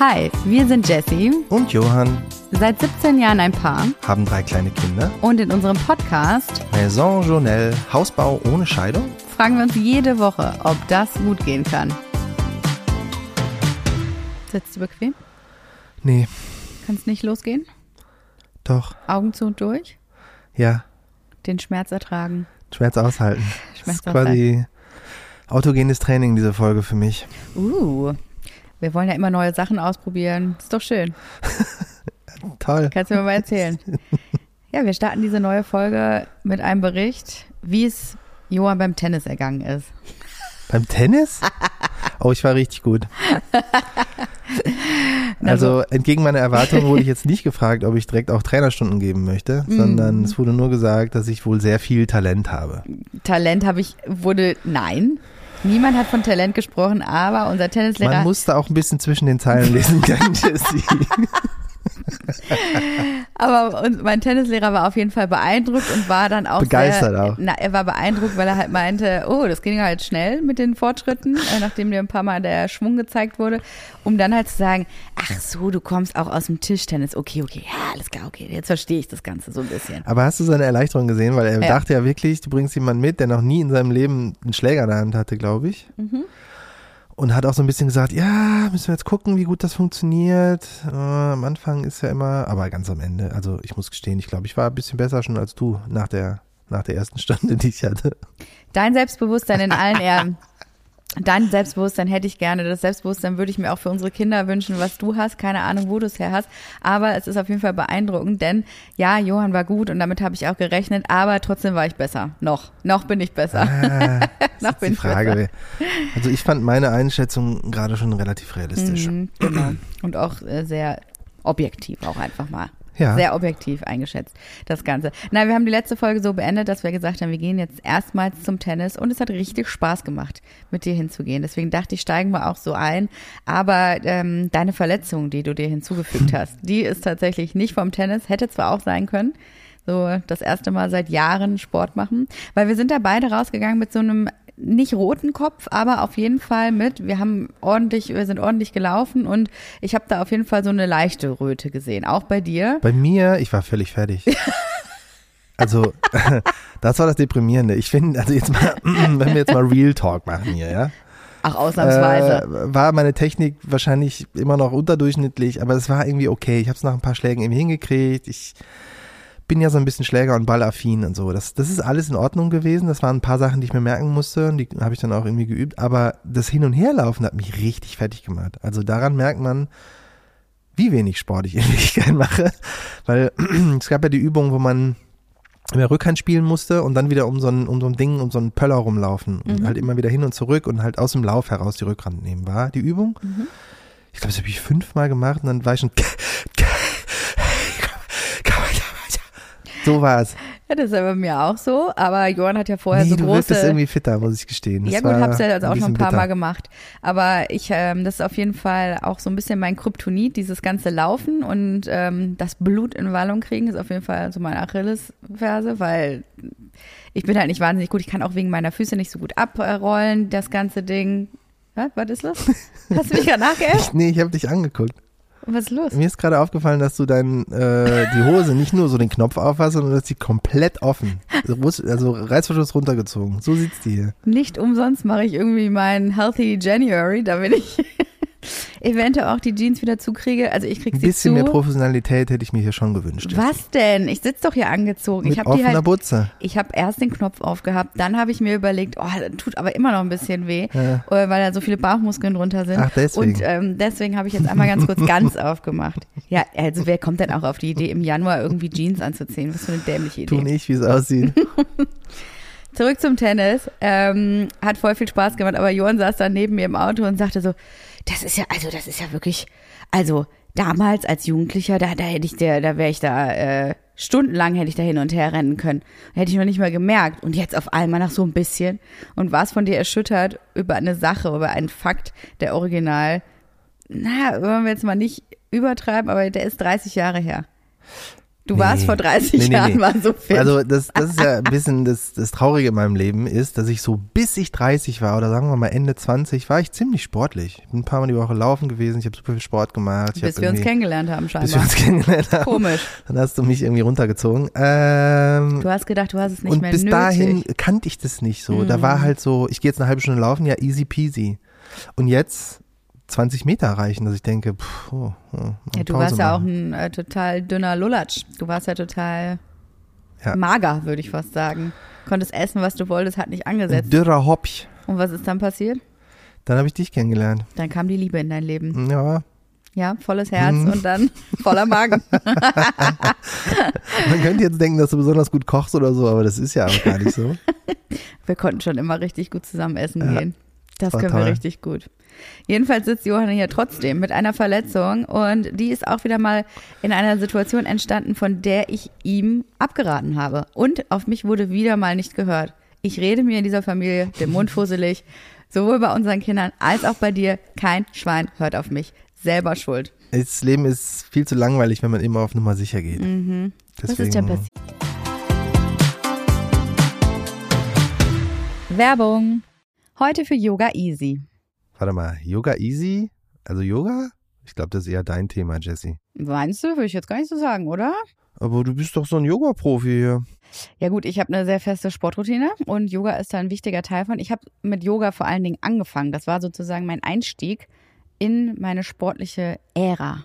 Hi, wir sind Jessie, und Johann seit 17 Jahren ein Paar haben drei kleine Kinder. und in unserem Podcast Maison Journelle, Hausbau ohne Scheidung. fragen wir uns jede Woche, ob das gut gehen kann. Sitzt du bequem? Nee, Kannst nicht losgehen? doch, Augen zu und durch? ja, Den Schmerz ertragen. Schmerz aushalten. Schmerz das ist quasi autogenes Training, diese Folge für mich. Uh, wir wollen ja immer neue Sachen ausprobieren. Ist doch schön. Toll. Kannst du mir mal erzählen? Ja, wir starten diese neue Folge mit einem Bericht, wie es Johann beim Tennis ergangen ist. Beim Tennis? Oh, ich war richtig gut. Also entgegen meiner Erwartungen wurde ich jetzt nicht gefragt, ob ich direkt auch Trainerstunden geben möchte, Mhm. sondern es wurde nur gesagt, dass ich wohl sehr viel Talent habe. Talent habe ich, wurde, nein. Niemand hat von Talent gesprochen, aber unser Man Tennislehrer, musste auch ein bisschen zwischen den Zeilen lesen können, Jessie. Aber uns, mein Tennislehrer war auf jeden Fall beeindruckt und war dann auch Begeistert sehr, auch. Na, er war beeindruckt, weil er halt meinte, oh, das ging halt schnell mit den Fortschritten, äh, nachdem dir ein paar Mal der Schwung gezeigt wurde, um dann halt zu sagen, ach so, du kommst auch aus dem Tischtennis, okay, okay, ja, alles klar, okay, jetzt verstehe ich das Ganze so ein bisschen. Aber hast du seine Erleichterung gesehen? Weil er Ja. dachte ja wirklich, du bringst jemanden mit, der noch nie in seinem Leben einen Schläger in der Hand hatte, glaube ich. Mhm. Und hat auch so ein bisschen gesagt, ja, müssen wir jetzt gucken, wie gut das funktioniert. Äh, am Anfang ist ja immer, aber ganz am Ende, also ich muss gestehen, ich glaube, ich war ein bisschen besser schon als du nach der, nach der ersten Stunde, die ich hatte. Dein Selbstbewusstsein in allen Ehren. Dein Selbstbewusstsein hätte ich gerne. Das Selbstbewusstsein würde ich mir auch für unsere Kinder wünschen, was du hast. Keine Ahnung, wo du es her hast. Aber es ist auf jeden Fall beeindruckend, denn ja, Johann war gut und damit habe ich auch gerechnet. Aber trotzdem war ich besser. Noch. Noch bin ich besser. Ah, Noch bin die ich Frage. besser. wer- Also ich fand meine Einschätzung gerade schon relativ realistisch. Mhm, genau. Und auch äh, sehr objektiv auch einfach mal. Ja. Sehr objektiv eingeschätzt, das Ganze. Na, wir haben die letzte Folge so beendet, dass wir gesagt haben, wir gehen jetzt erstmals zum Tennis und es hat richtig Spaß gemacht, mit dir hinzugehen. Deswegen dachte ich, steigen wir auch so ein. Aber ähm, deine Verletzung, die du dir hinzugefügt hast, die ist tatsächlich nicht vom Tennis, hätte zwar auch sein können. So das erste Mal seit Jahren Sport machen. Weil wir sind da beide rausgegangen mit so einem nicht roten Kopf, aber auf jeden Fall mit, wir haben ordentlich, wir sind ordentlich gelaufen und ich habe da auf jeden Fall so eine leichte Röte gesehen. Auch bei dir. Bei mir, ich war völlig fertig. Also, das war das Deprimierende. Ich finde, also jetzt mal, wenn wir jetzt mal Real Talk machen hier, ja. Ach, ausnahmsweise. Äh, war meine Technik wahrscheinlich immer noch unterdurchschnittlich, aber es war irgendwie okay. Ich habe es nach ein paar Schlägen irgendwie hingekriegt. Ich bin ja so ein bisschen Schläger- und Ballaffin und so. Das, das ist alles in Ordnung gewesen. Das waren ein paar Sachen, die ich mir merken musste und die habe ich dann auch irgendwie geübt. Aber das Hin- und Herlaufen hat mich richtig fertig gemacht. Also daran merkt man, wie wenig Sport ich in Wirklichkeit mache. Weil es gab ja die Übung, wo man mehr Rückhand spielen musste und dann wieder um so ein, um so ein Ding, um so einen Pöller rumlaufen. Und halt immer wieder hin und zurück und halt aus dem Lauf heraus die Rückhand nehmen war, die Übung. Ich glaube, das habe ich fünfmal gemacht und dann war ich schon so war es. Ja, das ist ja bei mir auch so, aber Johann hat ja vorher nee, so du große. wirktest irgendwie fitter, muss ich gestehen. Das ja gut, hab's ja also auch schon ein paar bitter. Mal gemacht. Aber ich, ähm, das ist auf jeden Fall auch so ein bisschen mein Kryptonit, dieses ganze Laufen und ähm, das Blut in Wallung kriegen ist auf jeden Fall so meine Achillesferse, weil ich bin halt nicht wahnsinnig gut. Ich kann auch wegen meiner Füße nicht so gut abrollen, das ganze Ding. Was, was ist los? Hast du mich gerade nachgeäfft? Nee, ich habe dich angeguckt. Was ist los? Mir ist gerade aufgefallen, dass du dein, äh, die Hose nicht nur so den Knopf auf hast, sondern dass sie komplett offen. Also, also Reißverschluss runtergezogen. So sieht's die hier. Nicht umsonst mache ich irgendwie meinen Healthy January, damit ich eventuell auch die Jeans wieder zukriege. Also ich krieg Ein sie bisschen zu. mehr Professionalität hätte ich mir hier schon gewünscht. Was denn? Ich sitze doch hier angezogen. Mit ich habe die halt. Butze. Ich habe erst den Knopf aufgehabt, dann habe ich mir überlegt, oh, das tut aber immer noch ein bisschen weh, Ja. äh, weil da so viele Bauchmuskeln drunter sind. Ach, deswegen. Und ähm, deswegen habe ich jetzt einmal ganz kurz ganz aufgemacht. Ja, also wer kommt denn auch auf die Idee, im Januar irgendwie Jeans anzuziehen? Was für eine dämliche Tu Idee. nicht, wie es aussieht. Zurück zum Tennis. Ähm, hat voll viel Spaß gemacht, aber Johann saß dann neben mir im Auto und sagte so, das ist ja, also das ist ja wirklich, also damals als Jugendlicher, da, da hätte ich der, da wäre ich da, äh, stundenlang hätte ich da hin und her rennen können. Hätte ich noch nicht mal gemerkt. Und jetzt auf einmal nach so ein bisschen. Und war es von dir erschüttert über eine Sache, über einen Fakt, der original, na, wollen wir jetzt mal nicht übertreiben, aber der ist 30 Jahre her. Du warst Nee. vor 30 Nee, Jahren nee. mal so fit. Also das, das ist ja ein bisschen das, das Traurige in meinem Leben ist, dass ich so bis ich 30 war oder sagen wir mal Ende 20, war ich ziemlich sportlich. Ich bin ein paar Mal die Woche laufen gewesen, ich habe super viel Sport gemacht. Ich bis hab wir uns kennengelernt haben Bis wir scheinbar. uns kennengelernt haben. Komisch. Dann hast du mich irgendwie runtergezogen. Ähm, Du hast gedacht, du hast es nicht und mehr bis nötig. dahin kannte ich das nicht so. Da war Mhm. halt so, ich gehe jetzt eine halbe Stunde laufen, ja easy peasy. Und jetzt 20 Meter erreichen, dass ich denke, pff, oh, oh, Ja, du Pause warst ja auch machen. ein äh, total dünner Lulatsch. Du warst ja total Ja. mager, würde ich fast sagen. Konntest essen, was du wolltest, hat nicht ein angesetzt. dürrer Hopch. Und was ist dann passiert? Dann habe ich dich kennengelernt. Dann kam die Liebe in dein Leben. Ja, Ja, volles Herz Mhm. und dann voller Magen. man könnte jetzt denken, dass du besonders gut kochst oder so, aber das ist ja auch gar nicht so. Wir konnten schon immer richtig gut zusammen essen Ja, gehen. Das war können toll. wir richtig gut. Jedenfalls sitzt Johanna hier trotzdem mit einer Verletzung und die ist auch wieder mal in einer Situation entstanden, von der ich ihm abgeraten habe. Und auf mich wurde wieder mal nicht gehört. Ich rede mir in dieser Familie den Mund fusselig, sowohl bei unseren Kindern als auch bei dir. Kein Schwein hört auf mich. Selber schuld. Das Leben ist viel zu langweilig, wenn man immer auf Nummer sicher geht. Mhm. Was Deswegen, ist denn passiert? Werbung. Heute für Yoga Easy. Warte mal, Yoga Easy? Also Yoga? Ich glaube, das ist eher dein Thema, Jesse. Meinst du? Würde ich jetzt gar nicht so sagen, oder? Aber du bist doch so ein Yoga-Profi hier. Ja gut, ich habe eine sehr feste Sportroutine und Yoga ist da ein wichtiger Teil von. Ich habe mit Yoga vor allen Dingen angefangen. Das war sozusagen mein Einstieg in meine sportliche Ära.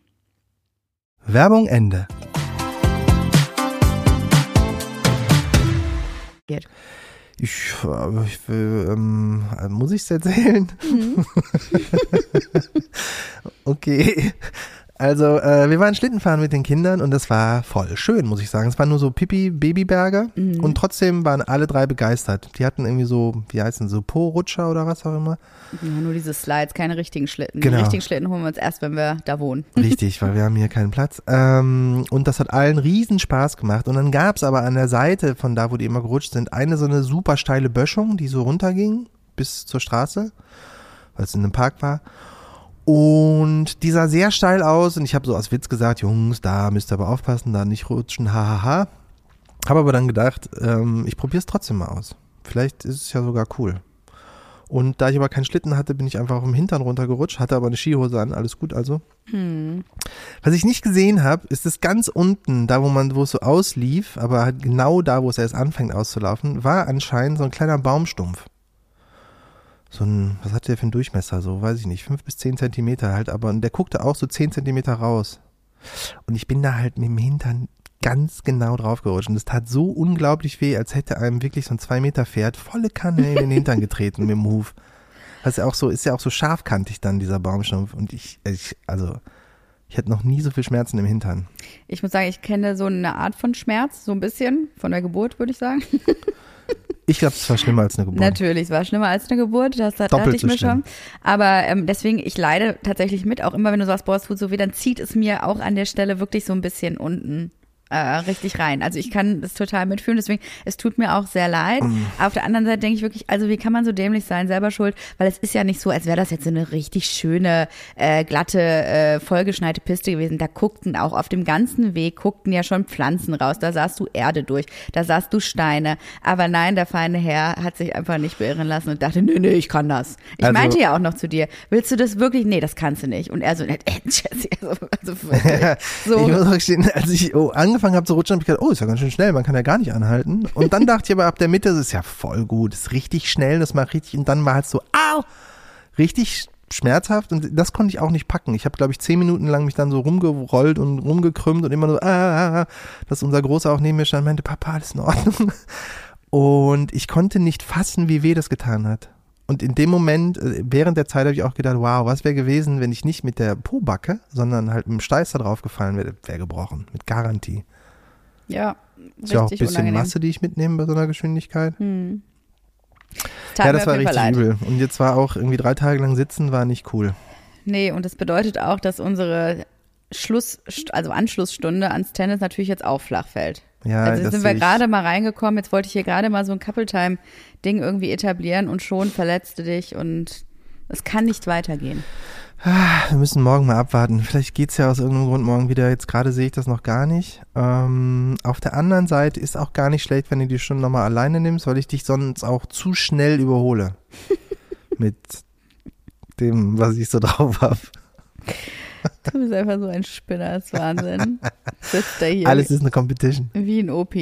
Werbung Ende. Ich, äh, ich will, ähm, muss ich es erzählen? okay. Also, äh, wir waren Schlittenfahren mit den Kindern und das war voll schön, muss ich sagen. Es waren nur so Pipi-Babyberge Mhm. und trotzdem waren alle drei begeistert. Die hatten irgendwie so, wie heißen so Po-Rutscher oder was auch immer. Ja, nur diese Slides, keine richtigen Schlitten. Genau. Die richtigen Schlitten holen wir uns erst, wenn wir da wohnen. Richtig, weil wir haben hier keinen Platz. Ähm, und das hat allen riesen Spaß gemacht. Und dann gab's aber an der Seite von da, wo die immer gerutscht sind, eine so eine super steile Böschung, die so runterging bis zur Straße, weil es in einem Park war. Und die sah sehr steil aus und ich habe so als Witz gesagt, Jungs, da müsst ihr aber aufpassen, da nicht rutschen, hahaha. Habe aber dann gedacht, ähm, ich probiere es trotzdem mal aus. Vielleicht ist es ja sogar cool. Und da ich aber keinen Schlitten hatte, bin ich einfach auf dem Hintern runtergerutscht, hatte aber eine Skihose an, alles gut also. Hm. Was ich nicht gesehen habe, ist das ganz unten, da wo man, wo es so auslief, aber halt genau da, wo es erst anfängt auszulaufen, war anscheinend so ein kleiner Baumstumpf. So ein, was hat der für einen Durchmesser? So, weiß ich nicht, fünf bis zehn Zentimeter halt, aber und der guckte auch so zehn Zentimeter raus. Und ich bin da halt mit dem Hintern ganz genau draufgerutscht. Und es tat so unglaublich weh, als hätte einem wirklich so ein zwei Meter Pferd volle Kanne in den Hintern getreten mit dem Huf. Das ist ja auch so, ist ja auch so scharfkantig dann, dieser Baumstumpf. Und ich, ich, also, ich hatte noch nie so viel Schmerzen im Hintern. Ich muss sagen, ich kenne so eine Art von Schmerz, so ein bisschen, von der Geburt, würde ich sagen. Ich glaube, es war schlimmer als eine Geburt. Natürlich, es war schlimmer als eine Geburt, das hat, Doppelt dachte ich so mir schlimm. schon. Aber ähm, deswegen, ich leide tatsächlich mit, auch immer wenn du sagst, boah, es tut so weh, dann zieht es mir auch an der Stelle wirklich so ein bisschen unten äh, richtig rein. Also ich kann das total mitfühlen, deswegen, es tut mir auch sehr leid. Aber auf der anderen Seite denke ich wirklich, also wie kann man so dämlich sein, selber schuld, weil es ist ja nicht so, als wäre das jetzt so eine richtig schöne, äh, glatte, äh, vollgeschneite Piste gewesen. Da guckten auch auf dem ganzen Weg, guckten ja schon Pflanzen raus, da sahst du Erde durch, da sahst du Steine. Aber nein, der feine Herr hat sich einfach nicht beirren lassen und dachte, nee, nee, ich kann das. Ich Also- meinte ja auch noch zu dir, willst du das wirklich? Nee, das kannst du nicht. Und er so, äh, Jesse, also, also wirklich. So. Ich muss auch gestehen, als ich oh, angefangen habe zu rutschen, habe ich gedacht, oh, ist ja ganz schön schnell, man kann ja gar nicht anhalten. Und dann dachte ich aber ab der Mitte, das ist ja voll gut, ist richtig schnell, das macht richtig, und dann war halt so, au, richtig schmerzhaft und das konnte ich auch nicht packen. Ich habe, glaube ich, zehn Minuten lang mich dann so rumgerollt und rumgekrümmt und immer nur, ah, ah, ah, dass unser Großer auch neben mir stand und meinte, Papa, alles in Ordnung. Und ich konnte nicht fassen, wie weh das getan hat. Und in dem Moment, äh, während der Zeit habe ich auch gedacht, wow, was wäre gewesen, wenn ich nicht mit der Po-Backe, sondern halt mit dem Steiß da drauf gefallen wäre, wäre gebrochen, mit Garantie. Ja, Ist ja auch ein bisschen unangenehm. Masse, die ich mitnehme bei so einer Geschwindigkeit. Hm. Ja, das war richtig leid. übel. Und jetzt war auch irgendwie drei Tage lang sitzen, war nicht cool. Nee, und das bedeutet auch, dass unsere Schluss, also Anschlussstunde ans Tennis natürlich jetzt auch flach fällt. Ja, also das jetzt sind wir gerade mal reingekommen, jetzt wollte ich hier gerade mal so ein Couple-Time-Ding irgendwie etablieren und schon verletzte dich und es kann nicht weitergehen. Wir müssen morgen mal abwarten. Vielleicht geht's ja aus irgendeinem Grund morgen wieder. Jetzt gerade sehe ich das noch gar nicht. Ähm, auf der anderen Seite ist auch gar nicht schlecht, wenn du die Stunde nochmal alleine nimmst, weil ich dich sonst auch zu schnell überhole. Mit dem, was ich so drauf habe. Du bist einfach so ein Spinner, das ist Wahnsinn. Sitzt da hier Alles ist eine Competition. wie ein OP.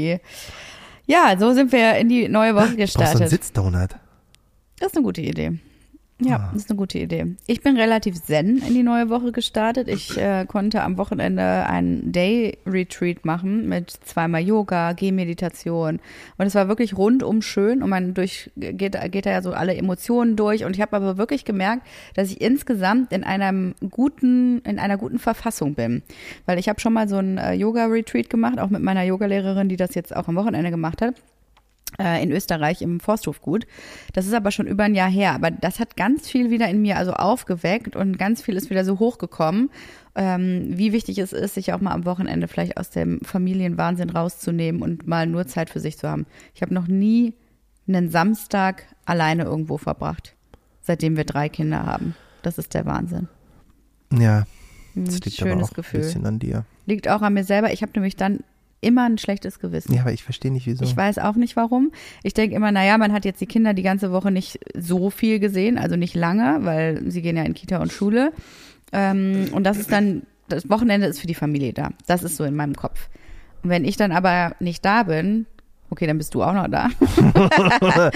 Ja, so sind wir in die neue Woche Brauchst du einen gestartet. Sitzdonut? Das ist eine gute Idee. Ja, Ah. das ist eine gute Idee. Ich bin relativ zen in die neue Woche gestartet. Ich äh, konnte am Wochenende einen Day-Retreat machen mit zweimal Yoga, Gehmeditation. Und es war wirklich rundum schön und man durch, geht, geht da ja so alle Emotionen durch. Und ich habe aber wirklich gemerkt, dass ich insgesamt in einem guten, in einer guten Verfassung bin. Weil ich habe schon mal so einen äh, Yoga-Retreat gemacht, auch mit meiner Yogalehrerin, die das jetzt auch am Wochenende gemacht hat in Österreich im Forsthofgut. Das ist aber schon über ein Jahr her. Aber das hat ganz viel wieder in mir also aufgeweckt und ganz viel ist wieder so hochgekommen, ähm, wie wichtig es ist, sich auch mal am Wochenende vielleicht aus dem Familienwahnsinn rauszunehmen und mal nur Zeit für sich zu haben. Ich habe noch nie einen Samstag alleine irgendwo verbracht, seitdem wir drei Kinder haben. Das ist der Wahnsinn. Ja, Ein das liegt aber schönes auch ein Gefühl. bisschen an dir. Liegt auch an mir selber. Ich habe nämlich dann immer ein schlechtes Gewissen. Ja, aber ich verstehe nicht, wieso. Ich weiß auch nicht warum. Ich denke immer, naja, man hat jetzt die Kinder die ganze Woche nicht so viel gesehen, also nicht lange, weil sie gehen ja in Kita und Schule. Ähm, und das ist dann, das Wochenende ist für die Familie da. Das ist so in meinem Kopf. Und wenn ich dann aber nicht da bin, okay, dann bist du auch noch da.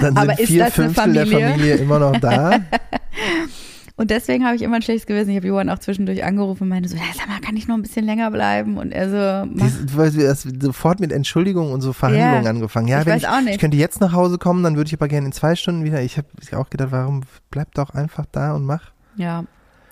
Dann aber sind ist vier das eine Fünftel der Familie? Familie immer noch da. Und deswegen habe ich immer ein schlechtes Gewissen. Ich habe Johann auch zwischendurch angerufen und meinte so, ja, sag mal, kann ich noch ein bisschen länger bleiben? Und er so, mach. Dies, weil wir erst sofort mit Entschuldigung und so Verhandlungen Ja, angefangen. Ja, ich wenn weiß ich, auch nicht. ich könnte jetzt nach Hause kommen, dann würde ich aber gerne in zwei Stunden wieder. Ich habe auch gedacht, warum bleib doch einfach da und mach. Ja,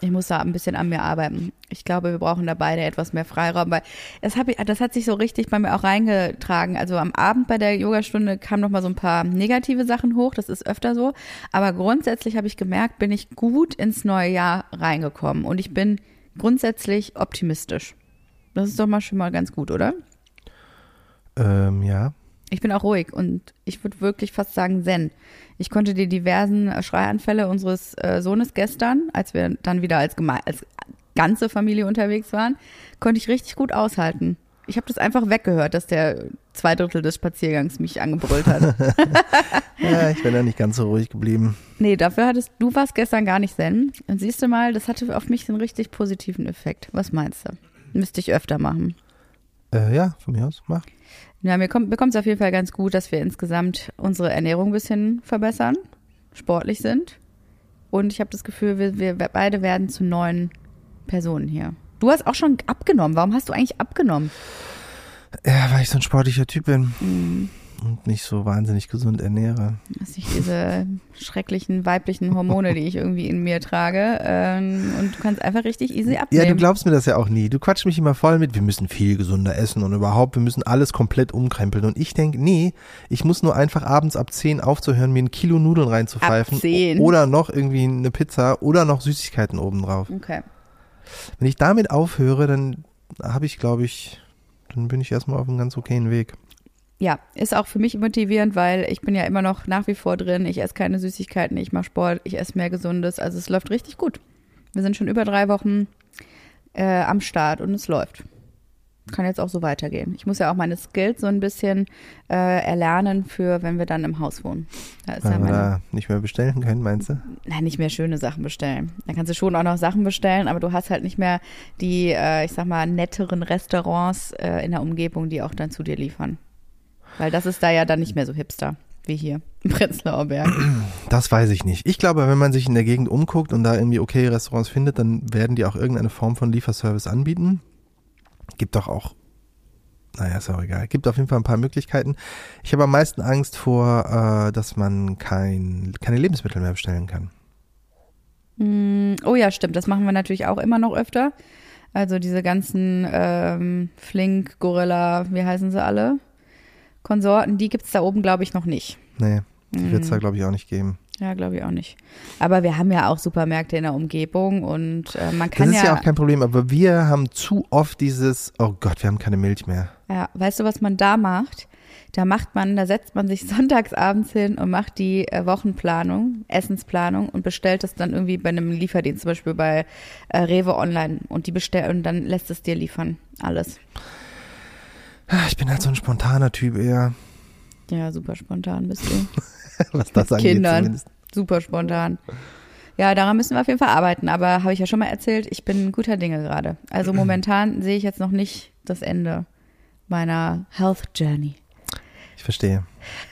ich muss da ein bisschen an mir arbeiten. Ich glaube, wir brauchen da beide etwas mehr Freiraum, weil das, hab ich, das hat sich so richtig bei mir auch reingetragen. Also am Abend bei der Yogastunde kamen noch mal so ein paar negative Sachen hoch, das ist öfter so. Aber grundsätzlich habe ich gemerkt, bin ich gut ins neue Jahr reingekommen und ich bin grundsätzlich optimistisch. Das ist doch mal schon mal ganz gut, oder? Ähm, ja. Ich bin auch ruhig und ich würde wirklich fast sagen zen. Ich konnte die diversen äh, Schreianfälle unseres äh, Sohnes gestern, als wir dann wieder als, geme als ganze Familie unterwegs waren, konnte ich richtig gut aushalten. Ich habe das einfach weggehört, dass der zwei Drittel des Spaziergangs mich angebrüllt hat. ja, ich bin ja nicht ganz so ruhig geblieben. Nee, dafür hattest du warst gestern gar nicht zen. Und siehst du mal, das hatte auf mich einen richtig positiven Effekt. Was meinst du? Müsste ich öfter machen. Äh, ja, von mir aus, mach. Ja, mir kommt es auf jeden Fall ganz gut, dass wir insgesamt unsere Ernährung ein bisschen verbessern, sportlich sind. Und ich habe das Gefühl, wir, wir beide werden zu neuen Personen hier. Du hast auch schon abgenommen. Warum hast du eigentlich abgenommen? Ja, weil ich so ein sportlicher Typ bin. Mhm und nicht so wahnsinnig gesund ernähre. Das sind diese schrecklichen weiblichen Hormone, die ich irgendwie in mir trage. Ähm, und du kannst einfach richtig easy abnehmen. Ja, du glaubst mir das ja auch nie. Du quatschst mich immer voll mit, wir müssen viel gesunder essen und überhaupt, wir müssen alles komplett umkrempeln. Und ich denke, nee, ich muss nur einfach abends ab 10 aufzuhören, mir ein Kilo Nudeln reinzupfeifen. Ab 10. Oder noch irgendwie eine Pizza oder noch Süßigkeiten obendrauf. Okay. Wenn ich damit aufhöre, dann habe ich, glaube ich, dann bin ich erstmal auf einem ganz okayen Weg ja, ist auch für mich motivierend, weil ich bin ja immer noch nach wie vor drin. Ich esse keine Süßigkeiten, ich mache Sport, ich esse mehr Gesundes. Also es läuft richtig gut. Wir sind schon über drei Wochen äh, am Start und es läuft. Kann jetzt auch so weitergehen. Ich muss ja auch meine Skills so ein bisschen äh, erlernen für, wenn wir dann im Haus wohnen. Da ist Weil ja meine, nicht mehr bestellen können, meinst du? Nein, nicht mehr schöne Sachen bestellen. Da kannst du schon auch noch Sachen bestellen, aber du hast halt nicht mehr die, äh, ich sag mal, netteren Restaurants äh, in der Umgebung, die auch dann zu dir liefern. Weil das ist da ja dann nicht mehr so hipster wie hier im Prenzlauer Berg. Das weiß ich nicht. Ich glaube, wenn man sich in der Gegend umguckt und da irgendwie okay Restaurants findet, dann werden die auch irgendeine Form von Lieferservice anbieten. Gibt doch auch, naja, ist auch egal. Gibt auf jeden Fall ein paar Möglichkeiten. Ich habe am meisten Angst vor, äh, dass man kein, keine Lebensmittel mehr bestellen kann. Mm, oh ja, stimmt. Das machen wir natürlich auch immer noch öfter. Also diese ganzen ähm, Flink, Gorilla, wie heißen sie alle? Konsorten, die gibt es da oben, glaube ich, noch nicht. Nee, die wird es da, glaube ich, auch nicht geben. Ja, glaube ich auch nicht. Aber wir haben ja auch Supermärkte in der Umgebung und äh, man kann ja. Das ist ja, auch kein Problem, aber wir haben zu oft dieses, oh Gott, wir haben keine Milch mehr. Ja, weißt du, was man da macht? Da macht man, da setzt man sich sonntagsabends hin und macht die äh, Wochenplanung, Essensplanung und bestellt es dann irgendwie bei einem Lieferdienst, zum Beispiel bei äh, Rewe Online und die bestellt und dann lässt es dir liefern. Alles. Ah, ich bin halt so ein spontaner Typ eher. Ja, super spontan bist du. Was das angeht Kindern. zumindest. Super spontan. Ja, daran müssen wir auf jeden Fall arbeiten. Aber habe ich ja schon mal erzählt, ich bin guter Dinge gerade. Also momentan sehe ich jetzt noch nicht das Ende meiner Health Journey. Ich verstehe.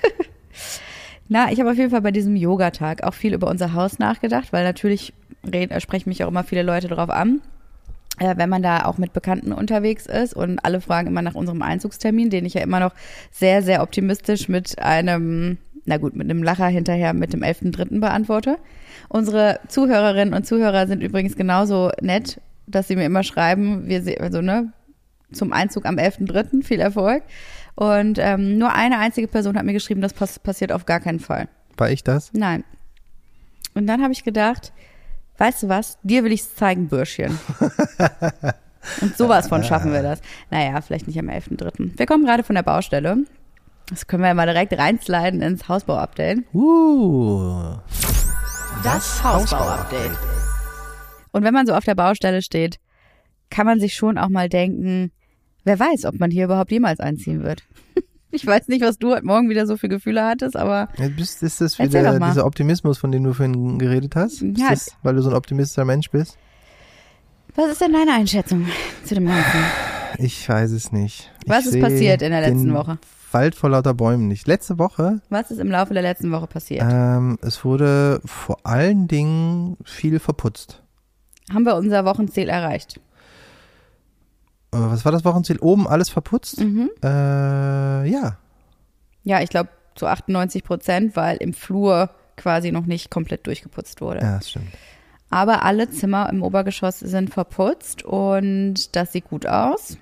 Na, ich habe auf jeden Fall bei diesem Yogatag auch viel über unser Haus nachgedacht, weil natürlich reden, sprechen mich auch immer viele Leute darauf an wenn man da auch mit Bekannten unterwegs ist und alle fragen immer nach unserem Einzugstermin, den ich ja immer noch sehr, sehr optimistisch mit einem, na gut, mit einem Lacher hinterher mit dem 11.3. beantworte. Unsere Zuhörerinnen und Zuhörer sind übrigens genauso nett, dass sie mir immer schreiben, wir also ne, zum Einzug am 11.3. viel Erfolg. Und ähm, nur eine einzige Person hat mir geschrieben, das pass passiert auf gar keinen Fall. War ich das? Nein. Und dann habe ich gedacht, weißt du was, dir will ich's zeigen, Bürschchen. Und sowas von schaffen wir das. Naja, vielleicht nicht am 11.3. Wir kommen gerade von der Baustelle. Das können wir ja mal direkt reinsliden ins Hausbau-Update. Uh. Das Hausbau-Update. Und wenn man so auf der Baustelle steht, kann man sich schon auch mal denken, wer weiß, ob man hier überhaupt jemals einziehen wird. Ich weiß nicht, was du heute Morgen wieder so für Gefühle hattest, aber. Ja, bist, ist das wieder dieser Optimismus, von dem du vorhin geredet hast? Ist ja. Das, weil du so ein optimistischer Mensch bist? Was ist denn deine Einschätzung zu dem Ganzen? Ich weiß es nicht. Was ich ist passiert in der letzten Woche? Wald vor lauter Bäumen nicht. Letzte Woche. Was ist im Laufe der letzten Woche passiert? Ähm, es wurde vor allen Dingen viel verputzt. Haben wir unser Wochenziel erreicht? Äh, was war das Wochenziel? Oben alles verputzt? Mhm. Äh, ja. Ja, ich glaube zu 98 Prozent, weil im Flur quasi noch nicht komplett durchgeputzt wurde. Ja, das stimmt. Aber alle Zimmer im Obergeschoss sind verputzt und das sieht gut aus.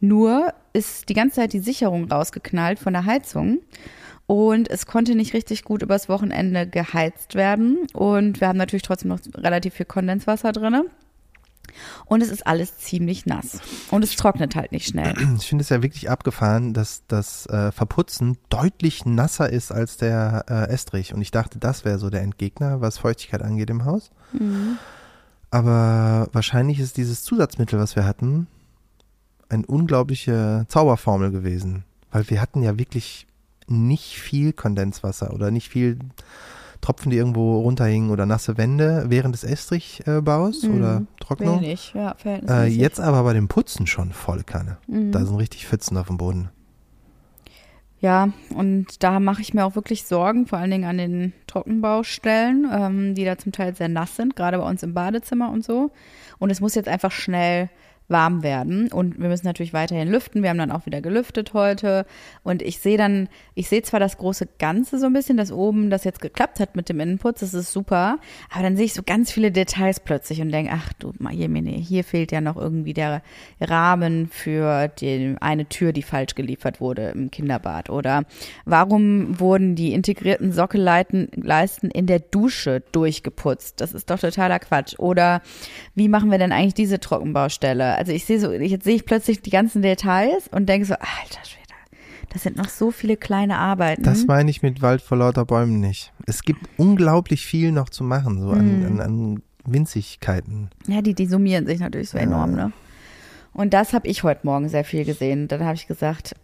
Nur ist die ganze Zeit die Sicherung rausgeknallt von der Heizung und es konnte nicht richtig gut übers Wochenende geheizt werden und wir haben natürlich trotzdem noch relativ viel Kondenswasser drinne. Und es ist alles ziemlich nass. Und es trocknet halt nicht schnell. Ich finde es ja wirklich abgefahren, dass das äh, Verputzen deutlich nasser ist als der äh, Estrich. Und ich dachte, das wäre so der Entgegner, was Feuchtigkeit angeht im Haus. Mhm. Aber wahrscheinlich ist dieses Zusatzmittel, was wir hatten, eine unglaubliche Zauberformel gewesen. weil wir hatten ja wirklich nicht viel Kondenswasser oder nicht viel Tropfen, die irgendwo runterhingen oder nasse Wände während des Estrichbaus Mhm. oder Trocknung. Wenig, ja, Äh, verhältnismäßig. jetzt aber bei dem Putzen schon volle Kanne. Mhm. Da sind richtig Pfützen auf dem Boden. Ja, und da mache ich mir auch wirklich Sorgen, vor allen Dingen an den Trockenbaustellen, ähm, die da zum Teil sehr nass sind, gerade bei uns im Badezimmer und so. Und es muss jetzt einfach schnell warm werden und wir müssen natürlich weiterhin lüften. Wir haben dann auch wieder gelüftet heute und ich sehe dann, ich sehe zwar das große Ganze so ein bisschen, dass oben das jetzt geklappt hat mit dem Innenputz, das ist super, aber dann sehe ich so ganz viele Details plötzlich und denke, ach du Jemine, hier fehlt ja noch irgendwie der Rahmen für die eine Tür, die falsch geliefert wurde im Kinderbad oder warum wurden die integrierten Sockelleisten Leisten in der Dusche durchgeputzt? Das ist doch totaler Quatsch. Oder wie machen wir denn eigentlich diese Trockenbaustelle? Also ich sehe so, jetzt sehe ich plötzlich die ganzen Details und denke so, alter Schwede, das sind noch so viele kleine Arbeiten. Das meine ich mit Wald vor lauter Bäumen nicht. Es gibt unglaublich viel noch zu machen, so an, Mhm. an, an Winzigkeiten. Ja, die, die summieren sich natürlich so enorm, ne? Und das habe ich heute Morgen sehr viel gesehen. Dann habe ich gesagt,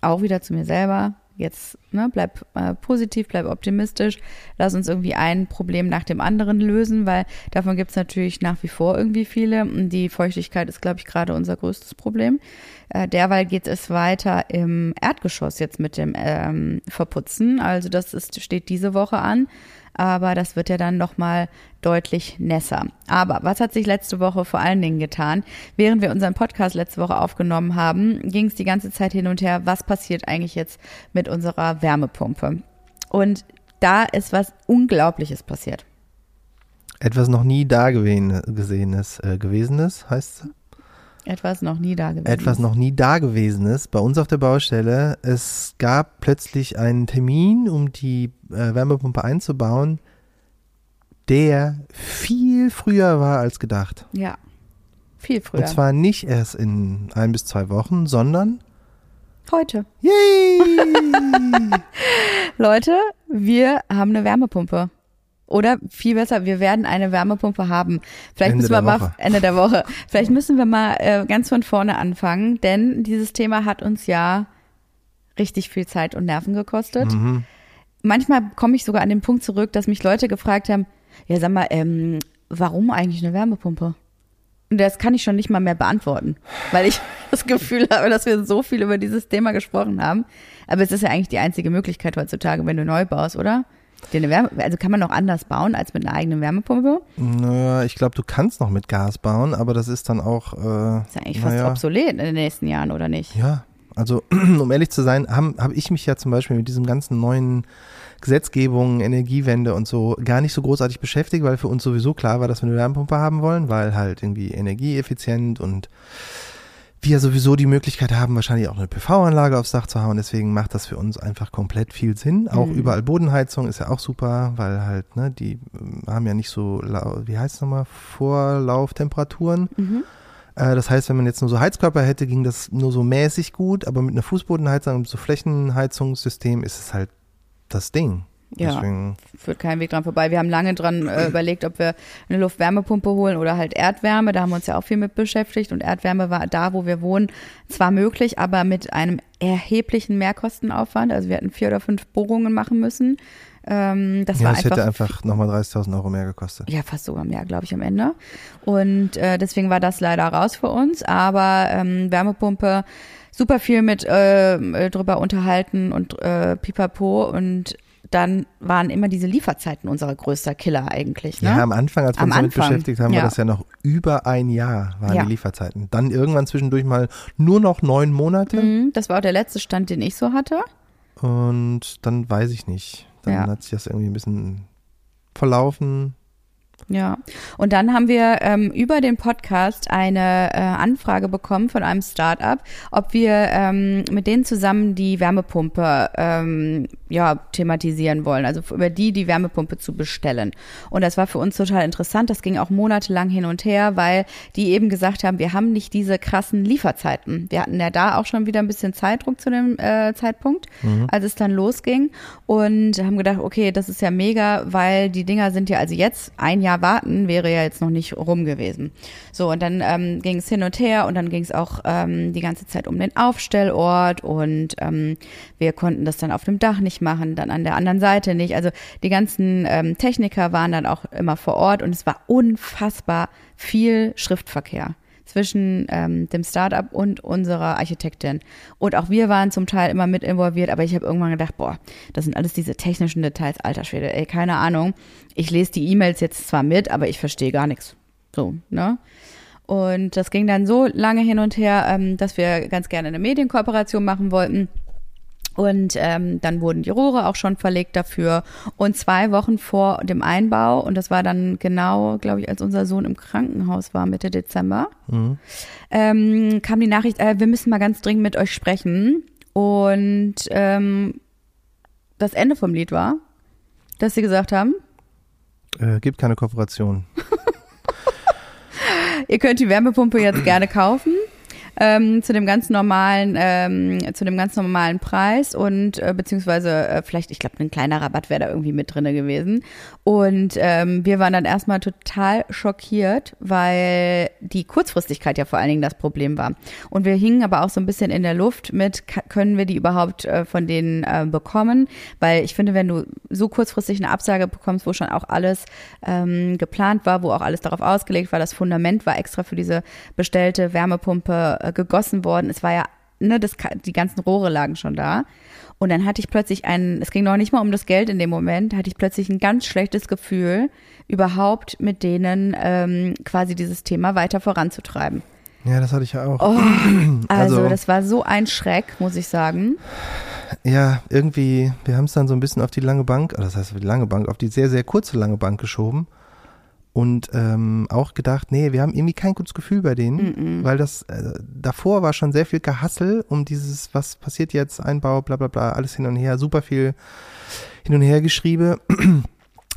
auch wieder zu mir selber, jetzt ne, bleib äh, positiv, bleib optimistisch, lass uns irgendwie ein Problem nach dem anderen lösen, weil davon gibt es natürlich nach wie vor irgendwie viele. Die Feuchtigkeit ist, glaube ich, gerade unser größtes Problem. Äh, derweil geht es weiter im Erdgeschoss jetzt mit dem ähm, Verputzen. Also das ist, steht diese Woche an aber das wird ja dann nochmal deutlich nässer. Aber was hat sich letzte Woche vor allen Dingen getan? Während wir unseren Podcast letzte Woche aufgenommen haben, ging es die ganze Zeit hin und her, was passiert eigentlich jetzt mit unserer Wärmepumpe? Und da ist was Unglaubliches passiert. Etwas noch nie da gewesen, gesehenes, äh, gewesenes, heißt es? Etwas noch nie da gewesen. Etwas noch nie da gewesenes bei uns auf der Baustelle. Es gab plötzlich einen Termin, um die äh, Wärmepumpe einzubauen, der viel früher war als gedacht. Ja, viel früher. Und zwar nicht erst in ein bis zwei Wochen, sondern heute. yay! Leute, wir haben eine Wärmepumpe. Oder viel besser, wir werden eine Wärmepumpe haben. Vielleicht Ende müssen wir mal Woche. Ende der Woche. Vielleicht müssen wir mal äh, ganz von vorne anfangen, denn dieses Thema hat uns ja richtig viel Zeit und Nerven gekostet. mhm. Manchmal komme ich sogar an den Punkt zurück, dass mich Leute gefragt haben, ja sag mal, ähm, warum eigentlich eine Wärmepumpe? Und das kann ich schon nicht mal mehr beantworten, weil ich das Gefühl habe, dass wir so viel über dieses Thema gesprochen haben. Aber es ist ja eigentlich die einzige Möglichkeit heutzutage, wenn du neu baust, oder? Wärme, also kann man noch anders bauen als mit einer eigenen Wärmepumpe? Naja, ich glaube, du kannst noch mit Gas bauen, aber das ist dann auch. Äh, Ist ja eigentlich fast naja, obsolet in den nächsten Jahren, oder nicht? Ja, also um ehrlich zu sein, habe hab ich mich ja zum Beispiel mit diesem ganzen neuen Gesetzgebung, Energiewende und so gar nicht so großartig beschäftigt, weil für uns sowieso klar war, dass wir eine Wärmepumpe haben wollen, weil halt irgendwie energieeffizient und wir sowieso die Möglichkeit haben, wahrscheinlich auch eine PV-Anlage aufs Dach zu hauen. Deswegen macht das für uns einfach komplett viel Sinn. Auch Mhm. überall Bodenheizung ist ja auch super, weil halt, ne, die ähm, haben ja nicht so, wie heißt es nochmal, Vorlauftemperaturen. Mhm. Äh, Das heißt, wenn man jetzt nur so Heizkörper hätte, ging das nur so mäßig gut, aber mit einer Fußbodenheizung, mit so Flächenheizungssystem ist es halt das Ding. Ja. Deswegen, Führt kein Weg dran vorbei. Wir haben lange dran äh, überlegt, ob wir eine Luftwärmepumpe holen oder halt Erdwärme. Da haben wir uns ja auch viel mit beschäftigt. Und Erdwärme war da, wo wir wohnen, zwar möglich, aber mit einem erheblichen Mehrkostenaufwand. Also wir hatten vier oder fünf Bohrungen machen müssen. Ähm, das ja, war es einfach hätte einfach nochmal 30.000 Euro mehr gekostet. ja, fast sogar mehr, glaube ich, am Ende. Und äh, deswegen war das leider raus für uns. Aber ähm, Wärmepumpe, super viel mit äh, drüber unterhalten und äh, pipapo. Und dann waren immer diese Lieferzeiten unser größter Killer eigentlich. Ne? Ja, am Anfang, als wir Am uns damit Anfang, beschäftigt haben, ja. war das ja noch über ein Jahr, waren Ja. die Lieferzeiten. Dann irgendwann zwischendurch mal nur noch neun Monate Mhm, das war auch der letzte Stand, den ich so hatte. und dann weiß ich nicht. Dann Ja. hat sich das irgendwie ein bisschen verlaufen. Ja, und dann haben wir ähm, über den Podcast eine äh, Anfrage bekommen von einem Startup, ob wir ähm, mit denen zusammen die Wärmepumpe ähm, ja thematisieren wollen, also über die die Wärmepumpe zu bestellen. Und das war für uns total interessant. Das ging auch monatelang hin und her, weil die eben gesagt haben, wir haben nicht diese krassen Lieferzeiten. Wir hatten ja da auch schon wieder ein bisschen Zeitdruck zu dem äh, Zeitpunkt, als es dann losging und haben gedacht, okay, das ist ja mega, weil die Dinger sind ja also jetzt ein Jahr Jahr warten wäre ja jetzt noch nicht rum gewesen. So, und dann ähm, ging es hin und her und dann ging es auch ähm, die ganze Zeit um den Aufstellort und ähm, wir konnten das dann auf dem Dach nicht machen, dann an der anderen Seite nicht. Also die ganzen ähm, Techniker waren dann auch immer vor Ort und es war unfassbar viel Schriftverkehr zwischen ähm, dem Startup und unserer Architektin. Und auch wir waren zum Teil immer mit involviert, aber ich habe irgendwann gedacht, boah, das sind alles diese technischen Details, alter Schwede, ey, keine Ahnung. Ich lese die E-Mails jetzt zwar mit, aber ich verstehe gar nichts. So, ne? Und das ging dann so lange hin und her, ähm, dass wir ganz gerne eine Medienkooperation machen wollten. Und ähm, dann wurden die Rohre auch schon verlegt dafür. Und zwei Wochen vor dem Einbau, und das war dann genau, glaube ich, als unser Sohn im Krankenhaus war, Mitte Dezember, mhm. ähm, kam die Nachricht, äh, wir müssen mal ganz dringend mit euch sprechen. Und ähm, das Ende vom Lied war, dass sie gesagt haben, äh, gibt keine Kooperation. Ihr könnt die Wärmepumpe jetzt gerne kaufen ähm, zu dem ganz normalen, ähm, zu dem ganz normalen Preis und äh, beziehungsweise äh, vielleicht, ich glaube, ein kleiner Rabatt wäre da irgendwie mit drinne gewesen. Und ähm, wir waren dann erstmal total schockiert, weil die Kurzfristigkeit ja vor allen Dingen das Problem war. Und wir hingen aber auch so ein bisschen in der Luft mit, können wir die überhaupt äh, von denen äh, bekommen? Weil ich finde, wenn du so kurzfristig eine Absage bekommst, wo schon auch alles ähm, geplant war, wo auch alles darauf ausgelegt war, das Fundament war extra für diese bestellte Wärmepumpe äh, gegossen worden. Es war ja, ne, das, die ganzen Rohre lagen schon da. Und dann hatte ich plötzlich ein, es ging noch nicht mal um das Geld in dem Moment, hatte ich plötzlich ein ganz schlechtes Gefühl, überhaupt mit denen ähm, quasi dieses Thema weiter voranzutreiben. Ja, das hatte ich ja auch. Oh, also, also, das war so ein Schreck, muss ich sagen. Ja, irgendwie, wir haben es dann so ein bisschen auf die lange Bank, das heißt auf die lange Bank, auf die sehr, sehr kurze lange Bank geschoben und ähm, auch gedacht, nee, wir haben irgendwie kein gutes Gefühl bei denen, mm -mm. weil das äh, davor war schon sehr viel Gehassel um dieses, was passiert jetzt, Einbau, bla bla bla, alles hin und her, super viel hin und her geschrieben.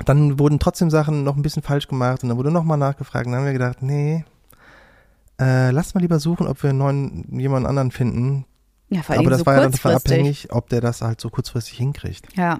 Dann wurden trotzdem Sachen noch ein bisschen falsch gemacht und dann wurde nochmal nachgefragt und dann haben wir gedacht, nee, äh, lass mal lieber suchen, ob wir einen neuen, jemanden anderen finden, ja, vor allem Aber das so war ja dann abhängig, ob der das halt so kurzfristig hinkriegt. Ja.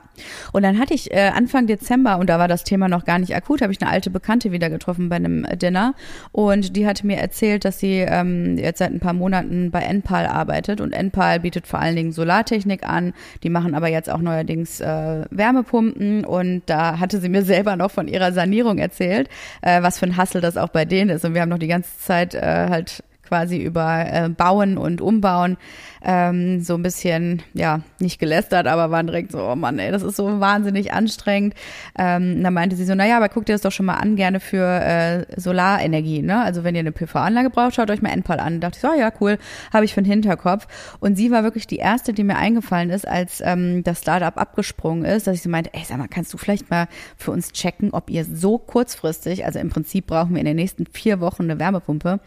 Und dann hatte ich äh, Anfang Dezember, und da war das Thema noch gar nicht akut, habe ich eine alte Bekannte wieder getroffen bei einem Dinner. Und die hatte mir erzählt, dass sie ähm, jetzt seit ein paar Monaten bei Enpal arbeitet. Und Enpal bietet vor allen Dingen Solartechnik an. Die machen aber jetzt auch neuerdings äh, Wärmepumpen. Und da hatte sie mir selber noch von ihrer Sanierung erzählt, äh, was für ein Hassel das auch bei denen ist. Und wir haben noch die ganze Zeit äh, halt quasi über äh, Bauen und Umbauen ähm, so ein bisschen, ja, nicht gelästert, aber waren direkt so, oh Mann, ey, das ist so wahnsinnig anstrengend. Ähm, dann meinte sie so, naja, aber guckt ihr das doch schon mal an, gerne für äh, Solarenergie, ne? Also wenn ihr eine PV-Anlage braucht, schaut euch mal Endpal an. Da dachte ich so, oh, ja, cool, habe ich für den Hinterkopf. Und sie war wirklich die erste, die mir eingefallen ist, als ähm, das Startup abgesprungen ist, dass ich so meinte, ey, sag mal, kannst du vielleicht mal für uns checken, ob ihr so kurzfristig, also im Prinzip brauchen wir in den nächsten vier Wochen eine Wärmepumpe,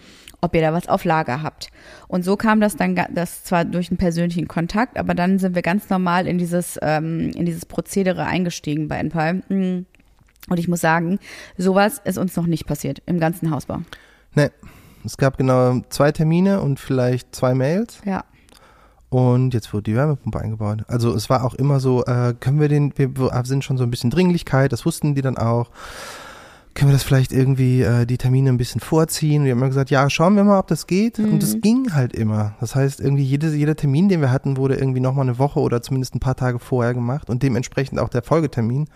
ob ihr da was auf Lager habt. Und so kam das dann, das zwar durch einen persönlichen Kontakt, aber dann sind wir ganz normal in dieses, ähm, in dieses Prozedere eingestiegen bei Enpal. Mm. Und ich muss sagen, sowas ist uns noch nicht passiert im ganzen Hausbau. Nee, es gab genau zwei Termine und vielleicht zwei Mails. Ja. Und jetzt wurde die Wärmepumpe eingebaut. Also es war auch immer so, äh, können wir den, wir sind schon so ein bisschen Dringlichkeit, das wussten die dann auch können wir das vielleicht irgendwie äh, die Termine ein bisschen vorziehen? Die haben immer gesagt, ja, schauen wir mal, ob das geht. Mhm. Und das ging halt immer. Das heißt, irgendwie jede, jeder Termin, den wir hatten, wurde irgendwie nochmal eine Woche oder zumindest ein paar Tage vorher gemacht und dementsprechend auch der Folgetermin.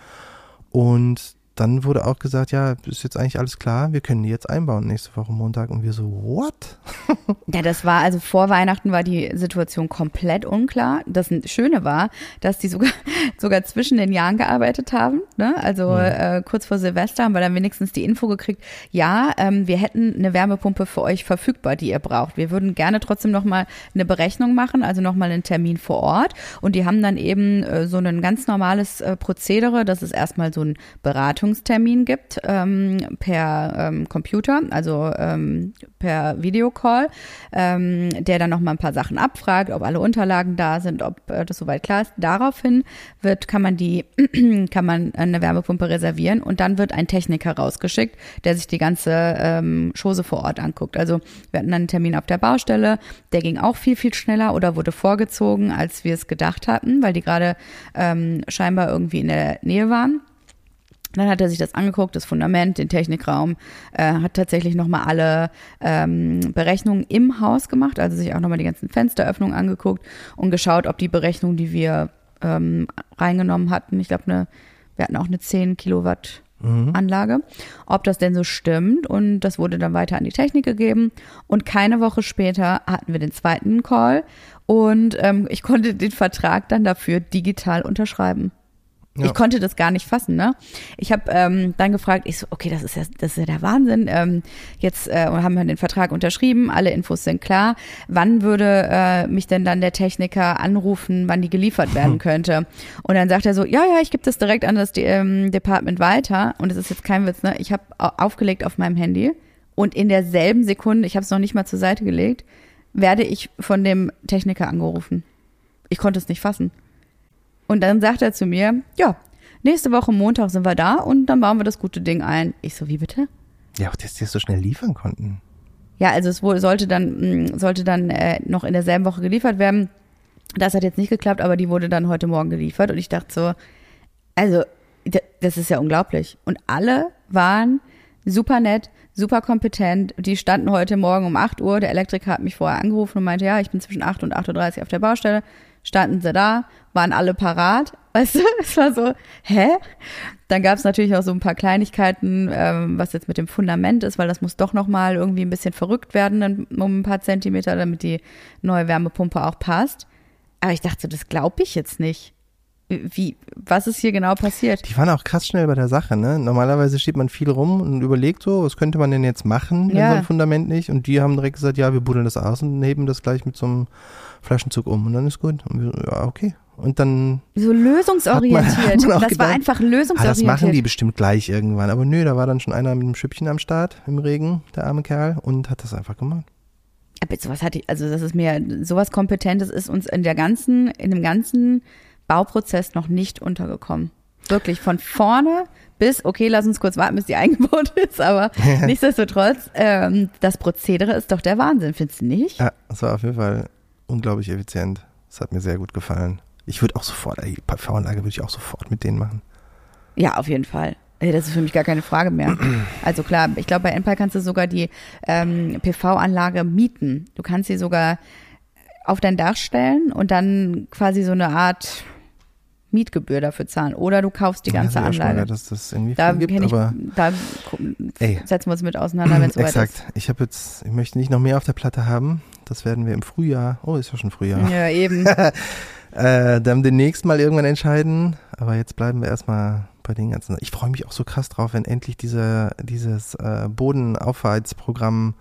Und dann wurde auch gesagt, ja, ist jetzt eigentlich alles klar, wir können die jetzt einbauen nächste Woche Montag. Und wir so, what? ja, das war, also vor Weihnachten war die Situation komplett unklar. Das Schöne war, dass die sogar, sogar zwischen den Jahren gearbeitet haben. Ne? Also ja. äh, kurz vor Silvester haben wir dann wenigstens die Info gekriegt, ja, ähm, wir hätten eine Wärmepumpe für euch verfügbar, die ihr braucht. Wir würden gerne trotzdem nochmal eine Berechnung machen, also nochmal einen Termin vor Ort. Und die haben dann eben äh, so ein ganz normales äh, Prozedere, das ist erstmal so ein Beratung Beratungstermin gibt ähm, per ähm, Computer, also ähm, per Videocall, ähm, der dann noch mal ein paar Sachen abfragt, ob alle Unterlagen da sind, ob äh, das soweit klar ist. Daraufhin wird kann man die kann man eine Wärmepumpe reservieren und dann wird ein Techniker rausgeschickt, der sich die ganze ähm, Chose vor Ort anguckt. Also wir hatten einen Termin auf der Baustelle, der ging auch viel viel schneller oder wurde vorgezogen, als wir es gedacht hatten, weil die gerade ähm, scheinbar irgendwie in der Nähe waren. Dann hat er sich das angeguckt, das Fundament, den Technikraum, äh, hat tatsächlich nochmal alle ähm, Berechnungen im Haus gemacht, also sich auch nochmal die ganzen Fensteröffnungen angeguckt und geschaut, ob die Berechnung, die wir ähm, reingenommen hatten, ich glaube, wir hatten auch eine 10 Kilowatt Anlage, ob das denn so stimmt. Und das wurde dann weiter an die Technik gegeben. Und keine Woche später hatten wir den zweiten Call und ähm, ich konnte den Vertrag dann dafür digital unterschreiben. Ja. Ich konnte das gar nicht fassen, ne? Ich habe ähm, dann gefragt, ich so, okay, das ist ja, das ist ja der Wahnsinn. Ähm, jetzt äh, haben wir den Vertrag unterschrieben, alle Infos sind klar. Wann würde äh, mich denn dann der Techniker anrufen, wann die geliefert werden könnte? Und dann sagt er so, ja, ja, ich gebe das direkt an das ähm, Department weiter. Und es ist jetzt kein Witz, ne? Ich habe aufgelegt auf meinem Handy und in derselben Sekunde, ich habe es noch nicht mal zur Seite gelegt, werde ich von dem Techniker angerufen. Ich konnte es nicht fassen. Und dann sagt er zu mir, ja, nächste Woche Montag sind wir da und dann bauen wir das gute Ding ein. Ich so, wie bitte? Ja, auch dass die es so schnell liefern konnten. Ja, also es wohl, sollte dann, mh, sollte dann äh, noch in derselben Woche geliefert werden. Das hat jetzt nicht geklappt, aber die wurde dann heute Morgen geliefert und ich dachte so, also das ist ja unglaublich. Und alle waren super nett, super kompetent. Die standen heute Morgen um 8 Uhr. Der Elektriker hat mich vorher angerufen und meinte, ja, ich bin zwischen 8 und 8.30 Uhr auf der Baustelle. Standen sie da, waren alle parat. Weißt du, es war so, hä? Dann gab es natürlich auch so ein paar Kleinigkeiten, ähm, was jetzt mit dem Fundament ist, weil das muss doch nochmal irgendwie ein bisschen verrückt werden um ein paar Zentimeter, damit die neue Wärmepumpe auch passt. Aber ich dachte, das glaube ich jetzt nicht. Wie, was ist hier genau passiert? Die waren auch krass schnell bei der Sache, ne? Normalerweise steht man viel rum und überlegt so, was könnte man denn jetzt machen, wenn Ja. so ein Fundament nicht? Und die haben direkt gesagt, ja, wir buddeln das aus und heben das gleich mit so einem Flaschenzug um und dann ist gut. Und wir so, ja, okay. Und dann, So lösungsorientiert. Hat man auch das war gedacht, einfach ah, lösungsorientiert. das machen die bestimmt gleich irgendwann. Aber nö, da war dann schon einer mit einem Schüppchen am Start im Regen, der arme Kerl, und hat das einfach gemacht. Aber sowas hatte ich, also das ist mir, sowas Kompetentes ist uns in der ganzen, in dem ganzen Bauprozess noch nicht untergekommen. Wirklich von vorne bis, okay, lass uns kurz warten, bis die eingebaut ist, aber nichtsdestotrotz, ähm, das Prozedere ist doch der Wahnsinn, findest du nicht? Ja, das war auf jeden Fall unglaublich effizient. Das hat mir sehr gut gefallen. Ich würde auch sofort, ey, PV-Anlage würde ich auch sofort mit denen machen. Ja, auf jeden Fall. Das ist für mich gar keine Frage mehr. Also klar, ich glaube, bei Enpal kannst du sogar die ähm, PV-Anlage mieten. Du kannst sie sogar auf dein Dach stellen und dann quasi so eine Art Mietgebühr dafür zahlen. Oder du kaufst die ganze Ja, schon Anlage. dass das irgendwie Da gibt, ich, aber da Ey. setzen wir uns mit auseinander, wenn es soweit exakt. Ich habe jetzt, ich möchte nicht noch mehr auf der Platte haben. Das werden wir im Frühjahr. Oh, ist ja schon Frühjahr. ist. Ja, eben. Äh, dann demnächst mal irgendwann entscheiden. Aber jetzt bleiben wir erstmal bei den ganzen. Ich freue mich auch so krass drauf, wenn endlich diese, dieses äh, Bodenaufheizprogramm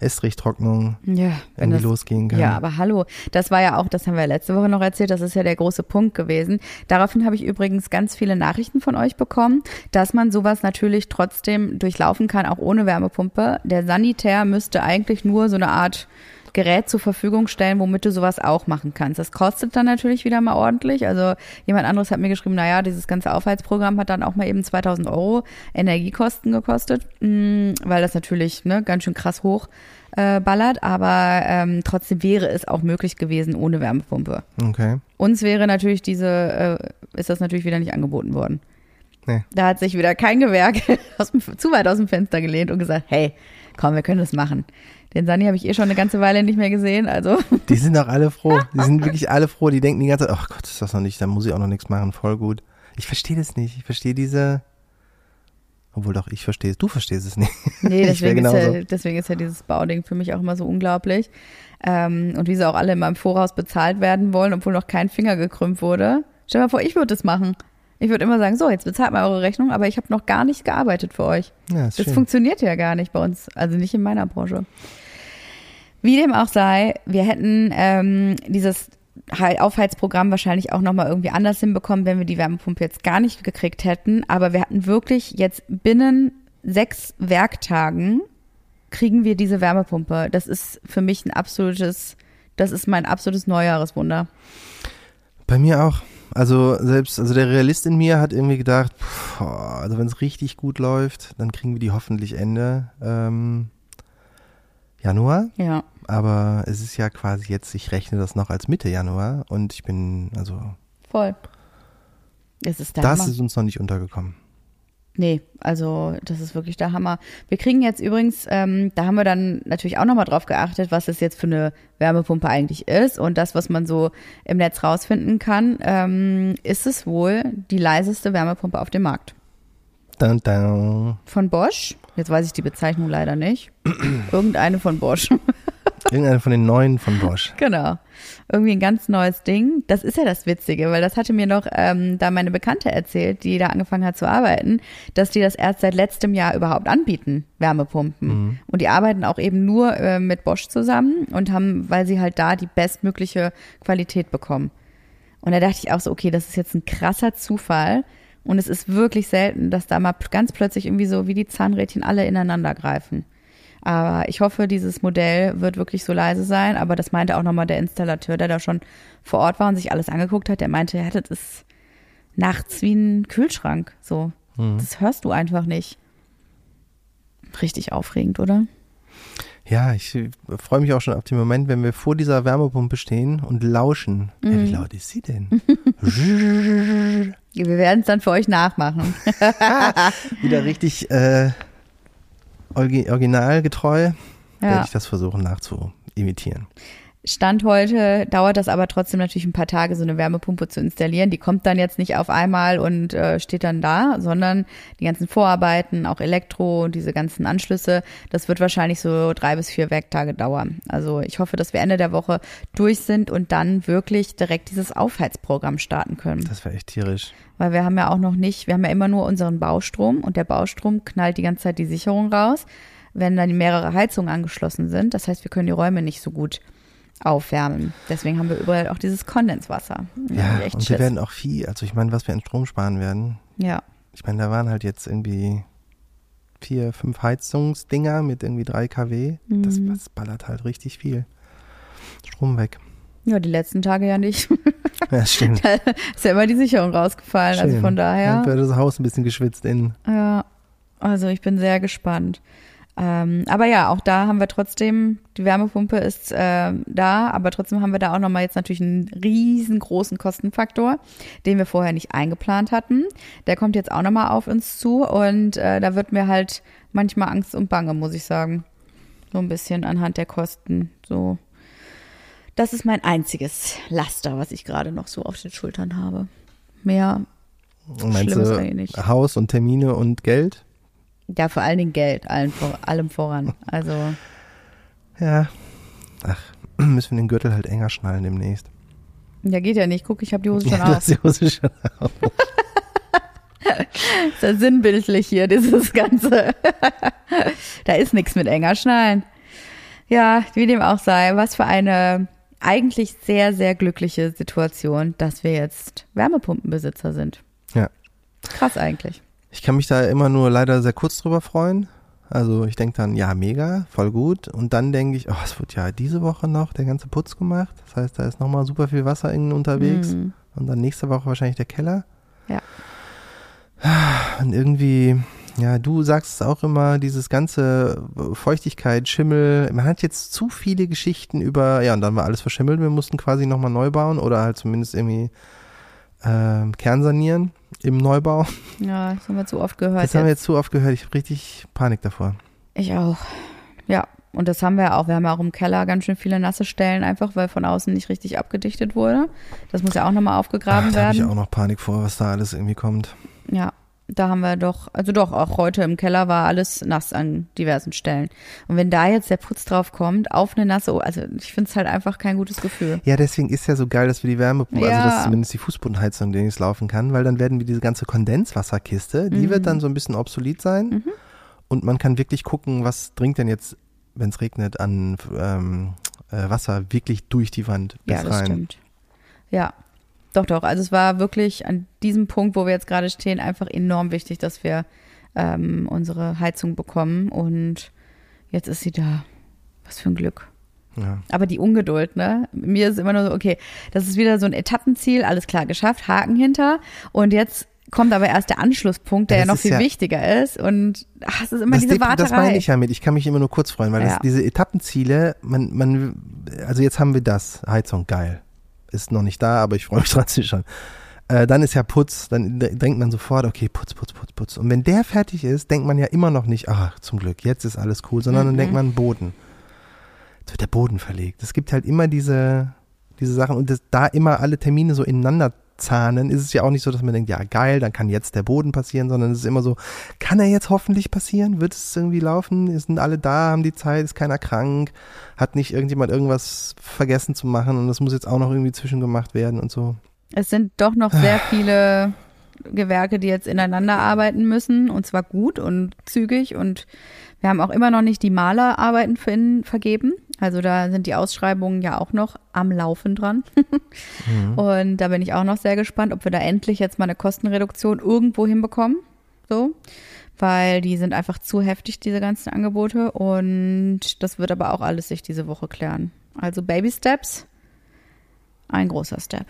Estrichtrocknung Ja, wenn das, losgehen kann. Ja, aber hallo, das war ja auch, das haben wir letzte Woche noch erzählt, das ist ja der große Punkt gewesen. Daraufhin habe ich übrigens ganz viele Nachrichten von euch bekommen, dass man sowas natürlich trotzdem durchlaufen kann, auch ohne Wärmepumpe. Der Sanitär müsste eigentlich nur so eine Art Gerät zur Verfügung stellen, womit du sowas auch machen kannst. Das kostet dann natürlich wieder mal ordentlich. Also jemand anderes hat mir geschrieben, naja, dieses ganze Aufheizprogramm hat dann auch mal eben 2000 Euro Energiekosten gekostet, mh, weil das natürlich ne, ganz schön krass hoch äh, ballert. Aber ähm, trotzdem wäre es auch möglich gewesen ohne Wärmepumpe. Okay. Uns wäre natürlich diese, äh, ist das natürlich wieder nicht angeboten worden. Nee. Da hat sich wieder kein Gewerk dem, zu weit aus dem Fenster gelehnt und gesagt, hey, komm, wir können das machen. Den Sani habe ich eh schon eine ganze Weile nicht mehr gesehen, also Die sind auch alle froh. Die sind wirklich alle froh. Die denken die ganze Zeit, ach Gott, ist das noch nicht, da muss ich auch noch nichts machen. Voll gut. Ich verstehe das nicht. Ich verstehe diese. Obwohl doch, ich verstehe es. Du verstehst es nicht. nee, deswegen ist, ja, genauso. deswegen ist ja dieses Bauding für mich auch immer so unglaublich. Ähm, und wie sie auch alle immer im Voraus bezahlt werden wollen, obwohl noch kein Finger gekrümmt wurde. Stell dir mal vor, ich würde das machen. Ich würde immer sagen, so, jetzt bezahlt mal eure Rechnung, aber ich habe noch gar nicht gearbeitet für euch. Ja, Das schön. funktioniert ja gar nicht bei uns, also nicht in meiner Branche. Wie dem auch sei, wir hätten ähm, dieses Hei- Aufheizprogramm wahrscheinlich auch nochmal irgendwie anders hinbekommen, wenn wir die Wärmepumpe jetzt gar nicht gekriegt hätten. Aber wir hatten wirklich jetzt binnen sechs Werktagen kriegen wir diese Wärmepumpe. Das ist für mich ein absolutes, das ist mein absolutes Neujahreswunder. Bei mir auch. Also selbst, also der Realist in mir hat irgendwie gedacht, pff, also wenn es richtig gut läuft, dann kriegen wir die hoffentlich Ende ähm, Januar. Ja. Aber es ist ja quasi jetzt, ich rechne das noch als Mitte Januar und ich bin, also Voll. Es ist der das Hammer. ist uns noch nicht untergekommen. Nee, also das ist wirklich der Hammer. Wir kriegen jetzt übrigens, ähm, da haben wir dann natürlich auch nochmal drauf geachtet, was es jetzt für eine Wärmepumpe eigentlich ist. Und das, was man so im Netz rausfinden kann, ähm, ist es wohl die leiseste Wärmepumpe auf dem Markt. Dun, dun. Von Bosch. Jetzt weiß ich die Bezeichnung leider nicht. Irgendeine von Bosch. Irgendeine von den neuen von Bosch. Genau. Irgendwie ein ganz neues Ding. Das ist ja das Witzige, weil das hatte mir noch ähm, da meine Bekannte erzählt, die da angefangen hat zu arbeiten, dass die das erst seit letztem Jahr überhaupt anbieten, Wärmepumpen. Mhm. Und die arbeiten auch eben nur äh, mit Bosch zusammen und haben, weil sie halt da die bestmögliche Qualität bekommen. Und da dachte ich auch so, okay, das ist jetzt ein krasser Zufall. Und es ist wirklich selten, dass da mal ganz plötzlich irgendwie so wie die Zahnrädchen alle ineinander greifen. Aber ich hoffe, dieses Modell wird wirklich so leise sein. Aber das meinte auch nochmal der Installateur, der da schon vor Ort war und sich alles angeguckt hat. Der meinte, ja, das ist nachts wie ein Kühlschrank. So, Mhm. das hörst du einfach nicht. Richtig aufregend, oder? Ja, ich freue mich auch schon auf den Moment, wenn wir vor dieser Wärmepumpe stehen und lauschen. Ja, Mhm. wie laut ist sie denn? Wir werden es dann für euch nachmachen. Wieder richtig äh, originalgetreu werde Ja. ich das versuchen nachzuimitieren. Stand heute dauert das aber trotzdem natürlich ein paar Tage, so eine Wärmepumpe zu installieren. Die kommt dann jetzt nicht auf einmal und äh, steht dann da, sondern die ganzen Vorarbeiten, auch Elektro, diese ganzen Anschlüsse, das wird wahrscheinlich so drei bis vier Werktage dauern. Also ich hoffe, dass wir Ende der Woche durch sind und dann wirklich direkt dieses Aufheizprogramm starten können. Das wäre echt tierisch. Weil wir haben ja auch noch nicht, wir haben ja immer nur unseren Baustrom und der Baustrom knallt die ganze Zeit die Sicherung raus, wenn dann mehrere Heizungen angeschlossen sind. Das heißt, wir können die Räume nicht so gut aufwärmen. Deswegen haben wir überall auch dieses Kondenswasser. Ja, und wir Schiss. werden auch viel, also ich meine, was wir an Strom sparen werden. ja, Ich meine, da waren halt jetzt irgendwie vier, fünf Heizungsdinger mit irgendwie drei kW. Das, Mhm. das ballert halt richtig viel. Strom weg. Ja, die letzten Tage ja nicht. Ja, stimmt. da ist ja immer die Sicherung rausgefallen. Also Schön. von daher. Dann wird das Haus ein bisschen geschwitzt innen. Ja, also ich bin sehr gespannt. Ähm, aber ja, auch da haben wir trotzdem, die Wärmepumpe ist äh, da, aber trotzdem haben wir da auch nochmal jetzt natürlich einen riesengroßen Kostenfaktor, den wir vorher nicht eingeplant hatten. Der kommt jetzt auch nochmal auf uns zu und äh, da wird mir halt manchmal Angst und Bange, muss ich sagen. So ein bisschen anhand der Kosten. So. Das ist mein einziges Laster, was ich gerade noch so auf den Schultern habe. Mehr, Meinst Schlimm ist du nicht. Haus und Termine und Geld? ja, vor allen Dingen Geld, allen vor, allem voran. Also. Ja. Ach, müssen wir den Gürtel halt enger schnallen demnächst. Ja, geht ja nicht. Guck, ich habe die Hose schon Ja, auf. die Hose schon auf. Ist ja sinnbildlich hier, dieses Ganze. da ist nichts mit enger Schnallen. Ja, wie dem auch sei, was für eine eigentlich sehr, sehr glückliche Situation, dass wir jetzt Wärmepumpenbesitzer sind. Ja. Krass eigentlich. Ich kann mich da immer nur leider sehr kurz drüber freuen. Also ich denke dann, ja, mega, voll gut. Und dann denke ich, oh, es wird ja diese Woche noch der ganze Putz gemacht. Das heißt, da ist nochmal super viel Wasser innen unterwegs. Mhm. Und dann nächste Woche wahrscheinlich der Keller. Ja. Und irgendwie, ja, du sagst es auch immer, dieses ganze Feuchtigkeit, Schimmel, man hat jetzt zu viele Geschichten über, ja, und dann war alles verschimmelt, wir mussten quasi nochmal neu bauen oder halt zumindest irgendwie ähm, kernsanieren im Neubau. Ja, das haben wir zu oft gehört. Das haben wir jetzt. jetzt zu oft gehört, ich habe richtig Panik davor. Ich auch. Ja, und das haben wir auch. Wir haben ja auch im Keller ganz schön viele nasse Stellen, einfach weil von außen nicht richtig abgedichtet wurde. Das muss ja auch nochmal aufgegraben Ach, da habe ich werden. auch noch Panik vor, was da alles irgendwie kommt. Ja, da haben wir doch, also doch, auch heute im Keller war alles nass an diversen Stellen. Und wenn da jetzt der Putz drauf kommt, auf eine nasse, also ich finde es halt einfach kein gutes Gefühl. Ja, deswegen ist ja so geil, dass wir die Wärmepumpe, Ja. also dass zumindest die Fußbodenheizung demnächst laufen kann, weil dann werden wir diese ganze Kondenswasserkiste, die Mhm. wird dann so ein bisschen obsolet sein und man kann wirklich gucken, was dringt denn jetzt, wenn es regnet, an ähm, äh, Wasser wirklich durch die Wand bis Ja, das rein. stimmt. Ja, doch, doch. Also es war wirklich an diesem Punkt, wo wir jetzt gerade stehen, einfach enorm wichtig, dass wir ähm, unsere Heizung bekommen. Und jetzt ist sie da. Was für ein Glück. Ja. Aber die Ungeduld, ne? Mir ist immer nur so, okay, das ist wieder so ein Etappenziel, alles klar geschafft, Haken hinter. Und jetzt kommt aber erst der Anschlusspunkt, der Ja, ja, das noch viel ja- wichtiger ist. Und ach, es ist immer Das, diese Dep- das meine Warterei. ich ja mit. Ich kann mich immer nur kurz freuen, weil Ja. das, diese Etappenziele, man, man, also jetzt haben wir das, Heizung, geil. Ist noch nicht da, aber ich freue mich trotzdem schon. Äh, dann ist ja Putz, dann denkt man sofort, okay, Putz, Putz, Putz, Putz. Und wenn der fertig ist, denkt man ja immer noch nicht, ach, zum Glück, jetzt ist alles cool, sondern dann Mhm. denkt man Boden. Jetzt wird der Boden verlegt. Es gibt halt immer diese, diese Sachen und das, da immer alle Termine so ineinander zahnen, ist es ja auch nicht so, dass man denkt, ja geil, dann kann jetzt der Boden passieren, sondern es ist immer so, kann er jetzt hoffentlich passieren? Wird es irgendwie laufen? Sind alle da, haben die Zeit, ist keiner krank? Hat nicht irgendjemand irgendwas vergessen zu machen und das muss jetzt auch noch irgendwie zwischengemacht werden und so. Es sind doch noch sehr viele Gewerke, die jetzt ineinander arbeiten müssen und zwar gut und zügig und wir haben auch immer noch nicht die Malerarbeiten für innen vergeben. Also da sind die Ausschreibungen ja auch noch am Laufen dran. Und da bin ich auch noch sehr gespannt, ob wir da endlich jetzt mal eine Kostenreduktion irgendwo hinbekommen. So. Weil die sind einfach zu heftig, diese ganzen Angebote. Und das wird aber auch alles sich diese Woche klären. Also Baby Steps, ein großer Step.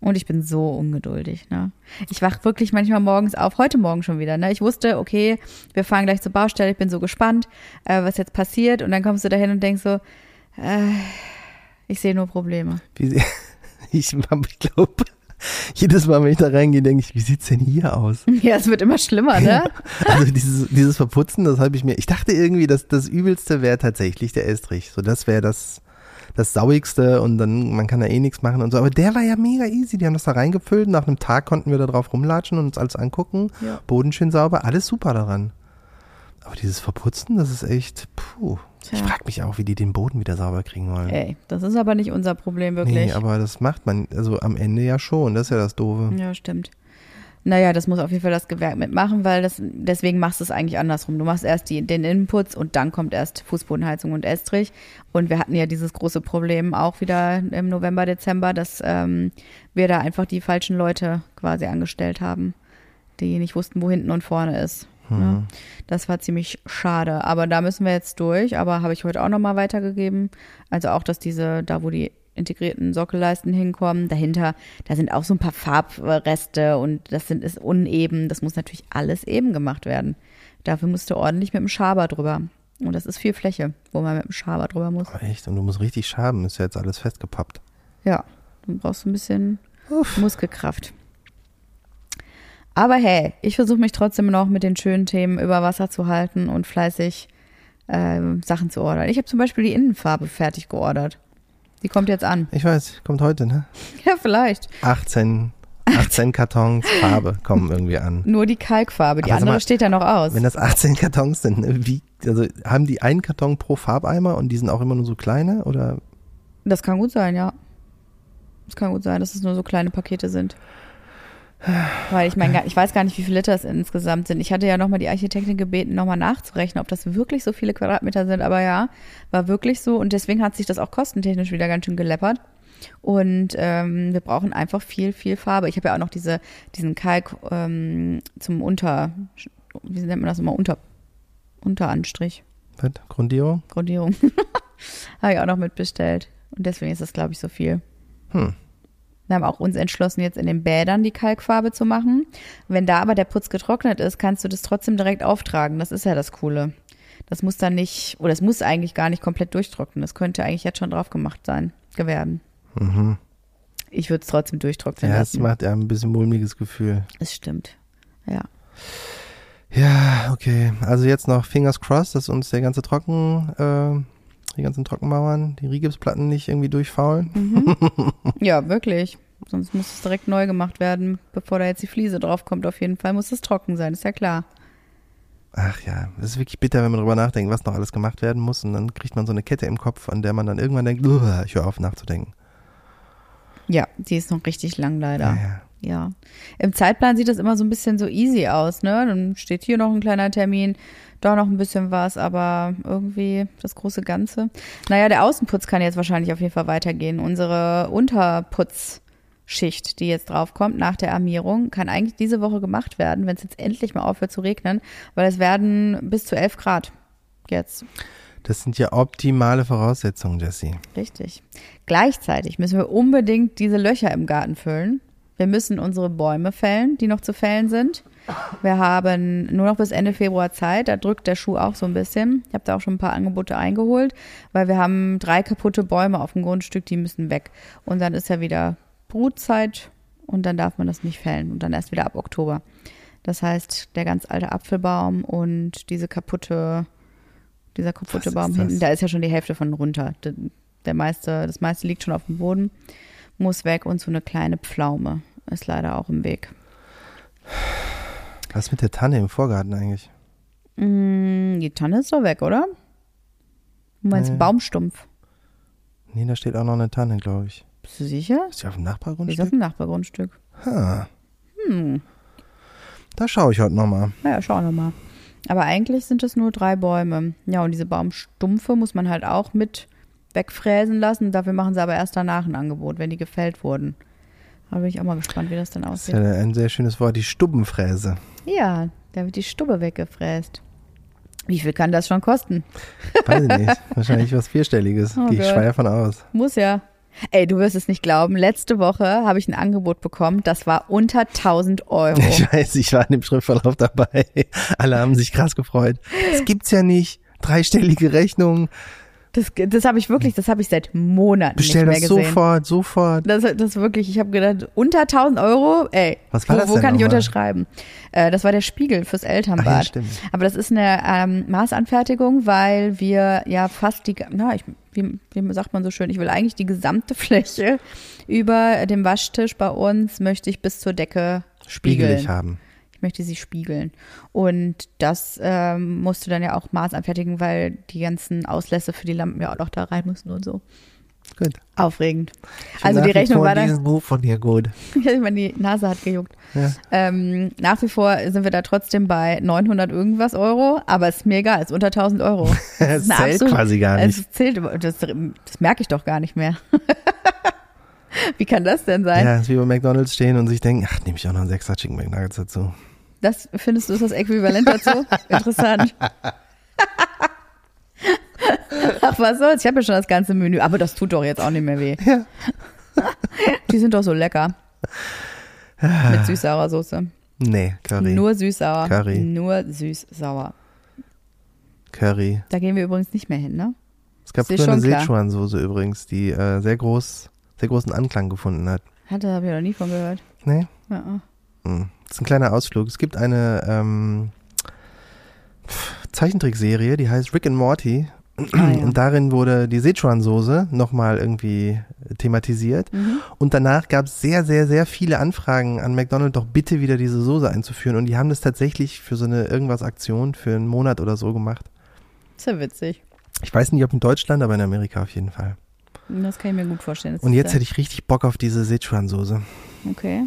Und ich bin so ungeduldig. Ne? Ich wach wirklich manchmal morgens auf, heute Morgen schon wieder. Ne? Ich wusste, okay, wir fahren gleich zur Baustelle, ich bin so gespannt, äh, was jetzt passiert. Und dann kommst du dahin und denkst so, äh, ich sehe nur Probleme. Wie, ich ich glaube, jedes Mal, wenn ich da reingehe, denke ich, wie sieht's denn hier aus? Ja, es wird immer schlimmer, ne? Also dieses, dieses Verputzen, das habe ich mir, ich dachte irgendwie, dass das Übelste wäre tatsächlich der Estrich. So, das wäre das, das Sauigste und dann, man kann da eh nichts machen und so. Aber der war ja mega easy. Die haben das da reingefüllt. Nach einem Tag konnten wir da drauf rumlatschen und uns alles angucken. Ja. Boden schön sauber, alles super daran. Aber dieses Verputzen, das ist echt, puh. Ich Tja. frage mich auch, wie die den Boden wieder sauber kriegen wollen. Ey, das ist aber nicht unser Problem, wirklich. Nee, aber das macht man, also am Ende ja schon. Das ist ja das Doofe. Ja, stimmt. Naja, das muss auf jeden Fall das Gewerk mitmachen, weil das, deswegen machst du es eigentlich andersrum. Du machst erst die, den Innenputz und dann kommt erst Fußbodenheizung und Estrich. Und wir hatten ja dieses große Problem auch wieder im November, Dezember, dass ähm, wir da einfach die falschen Leute quasi angestellt haben, die nicht wussten, wo hinten und vorne ist. Ne? Das war ziemlich schade. Aber da müssen wir jetzt durch. Aber habe ich heute auch nochmal weitergegeben. Also auch, dass diese, da wo die integrierten Sockelleisten hinkommen, dahinter, da sind auch so ein paar Farbreste und das sind, ist uneben. Das muss natürlich alles eben gemacht werden. Dafür musst du ordentlich mit dem Schaber drüber. Und das ist viel Fläche, wo man mit dem Schaber drüber muss. Aber echt, und du musst richtig schaben, ist ja jetzt alles festgepappt. Ja, du brauchst ein bisschen Muskelkraft. Aber hey, ich versuche mich trotzdem noch mit den schönen Themen über Wasser zu halten und fleißig ähm, Sachen zu ordern. Ich habe zum Beispiel die Innenfarbe fertig geordert. Die kommt jetzt an. Ich weiß, kommt heute, ne? Ja, vielleicht. 18, 18 Kartons Farbe kommen irgendwie an. Nur die Kalkfarbe. Die Aber andere mal, steht ja noch aus. Wenn das 18 Kartons sind, ne, wie, also haben die einen Karton pro Farbeimer und die sind auch immer nur so kleine oder? Das kann gut sein, ja. Das kann gut sein, dass es nur so kleine Pakete sind. Weil ich meine, ich weiß gar nicht, wie viele Liter es insgesamt sind. Ich hatte ja nochmal die Architektin gebeten, nochmal nachzurechnen, ob das wirklich so viele Quadratmeter sind. Aber ja, war wirklich so. Und deswegen hat sich das auch kostentechnisch wieder ganz schön geleppert. Und ähm, wir brauchen einfach viel, viel Farbe. Ich habe ja auch noch diese, diesen Kalk ähm, zum Unter, wie nennt man das immer, Unter, Unteranstrich. Was? Grundierung? Grundierung. Habe ich auch noch mitbestellt. Und deswegen ist das, glaube ich, so viel. Hm. Wir haben auch uns entschlossen, jetzt in den Bädern die Kalkfarbe zu machen. Wenn da aber der Putz getrocknet ist, kannst du das trotzdem direkt auftragen. Das ist ja das Coole. Das muss dann nicht, oder es muss eigentlich gar nicht komplett durchtrocknen. Das könnte eigentlich jetzt schon drauf gemacht sein, werden. Mhm. Ich würde es trotzdem durchtrocknen Ja, es lassen. macht ja ein bisschen mulmiges Gefühl. Es stimmt. Ja. Ja, okay. Also jetzt noch Fingers crossed, dass uns der ganze Trocken, äh, die ganzen Trockenmauern, die Rigipsplatten nicht irgendwie durchfaulen. Mhm. Ja, wirklich. Sonst muss es direkt neu gemacht werden, bevor da jetzt die Fliese draufkommt. Auf jeden Fall muss es trocken sein, ist ja klar. Ach ja, es ist wirklich bitter, wenn man drüber nachdenkt, was noch alles gemacht werden muss und dann kriegt man so eine Kette im Kopf, an der man dann irgendwann denkt, "Uah, ich höre auf nachzudenken. Ja, die ist noch richtig lang leider. Ja, ja. Ja. Im Zeitplan sieht das immer so ein bisschen so easy aus, ne? Dann steht hier noch ein kleiner Termin, da noch ein bisschen was, aber irgendwie das große Ganze. Naja, der Außenputz kann jetzt wahrscheinlich auf jeden Fall weitergehen. Unsere Unterputzschicht, die jetzt draufkommt nach der Armierung, kann eigentlich diese Woche gemacht werden, wenn es jetzt endlich mal aufhört zu regnen, weil es werden bis zu 11 Grad jetzt. Das sind ja optimale Voraussetzungen, Jesse. Richtig. Gleichzeitig müssen wir unbedingt diese Löcher im Garten füllen. Wir müssen unsere Bäume fällen, die noch zu fällen sind. Wir haben nur noch bis Ende Februar Zeit. Da drückt der Schuh auch so ein bisschen. Ich habe da auch schon ein paar Angebote eingeholt, weil wir haben drei kaputte Bäume auf dem Grundstück, die müssen weg. Und dann ist ja wieder Brutzeit und dann darf man das nicht fällen und dann erst wieder ab Oktober. Das heißt, der ganz alte Apfelbaum und diese kaputte, dieser kaputte Baum hinten, da ist ja schon die Hälfte von runter. Der, der meiste, das meiste liegt schon auf dem Boden, muss weg und so eine kleine Pflaume ist leider auch im Weg. Was ist mit der Tanne im Vorgarten eigentlich? Mm, die Tanne ist doch weg, oder? Du meinst Nee. Baumstumpf? Nee, da steht auch noch eine Tanne, glaube ich. Bist du sicher? Ist die auf dem Die ist auf Nachbargrundstück? dem Nachbargrundstück. Ha, Hm. da schaue ich heute nochmal. Naja, schauen wir mal. Aber eigentlich sind es nur drei Bäume. Ja, und diese Baumstumpfe muss man halt auch mit wegfräsen lassen. Dafür machen sie aber erst danach ein Angebot, wenn die gefällt wurden. Da bin ich auch mal gespannt, wie das dann Das ist aussieht. ja ein sehr schönes Wort, die Stubbenfräse. Ja, da wird die Stubbe weggefräst. Wie viel kann das schon kosten? Weiß ich nicht. Wahrscheinlich was Vierstelliges. Oh Gehe ich schwer von aus. Muss ja. Ey, du wirst es nicht glauben. Letzte Woche habe ich ein Angebot bekommen, das war unter 1000 Euro. Ich weiß, ich war in dem Schriftverlauf dabei. Alle haben sich krass gefreut. Das gibt's ja nicht. Dreistellige Rechnungen. Das, das habe ich wirklich, das habe ich seit Monaten Bestell nicht mehr das gesehen. sofort, sofort. Das, das wirklich, ich habe gedacht, unter 1000 Euro, ey, Was war wo, das wo denn kann ich nochmal? unterschreiben? Äh, das war der Spiegel fürs Ach ja, Elternbad. stimmt. Aber das ist eine ähm, Maßanfertigung, weil wir ja fast die, na, ich, wie, wie sagt man so schön, ich will eigentlich die gesamte Fläche über dem Waschtisch bei uns möchte ich bis zur Decke spiegeln. Spiegelig haben. Ich möchte sie spiegeln. Und das ähm, musst du dann ja auch maßanfertigen, weil die ganzen Auslässe für die Lampen ja auch noch da rein müssen und so. Gut. Aufregend. Ich Also die Rechnung war dann. diesen Move von dir gut. Ja, ich meine, die Nase hat gejuckt. Ja. Ähm, nach wie vor sind wir da trotzdem bei 900 irgendwas Euro, aber es ist mir egal, es ist unter 1000 Euro. Es zählt absolut- quasi gar nicht. Es zählt, das, das merke ich doch gar nicht mehr. Wie kann das denn sein? Ja, ist wie bei McDonalds stehen und sich denken, ach, nehme ich auch noch einen Sechser Chicken McNuggets dazu. Das findest du ist das Äquivalent dazu? Interessant. Ach, was soll's? Ich habe ja schon das ganze Menü, aber das tut doch jetzt auch nicht mehr weh. Ja. Die sind doch so lecker. Mit süß-saurer Soße. Nee, Curry. Nur süß-sauer. Curry. Nur süß-sauer. Curry. Da gehen wir übrigens nicht mehr hin, ne? Es gab früher eine. Sichuan-Soße übrigens, die äh, sehr groß, sehr großen Anklang gefunden hat. Hatte, habe ich noch nie von gehört. Nee? Ja. Hm. Das ist ein kleiner Ausflug. Es gibt eine ähm, Zeichentrickserie, die heißt Rick and Morty. Ah, ja. Und darin wurde die Sichuan-Soße nochmal irgendwie thematisiert. Mhm. Und danach gab es sehr, sehr, sehr viele Anfragen an McDonald's, doch bitte wieder diese Soße einzuführen. Und die haben das tatsächlich für so eine irgendwas Aktion für einen Monat oder so gemacht. Ist ja witzig. Ich weiß nicht, ob in Deutschland, aber in Amerika auf jeden Fall. Das kann ich mir gut vorstellen. Das Und jetzt hätte ich richtig Bock auf diese Sichuan-Soße. Okay.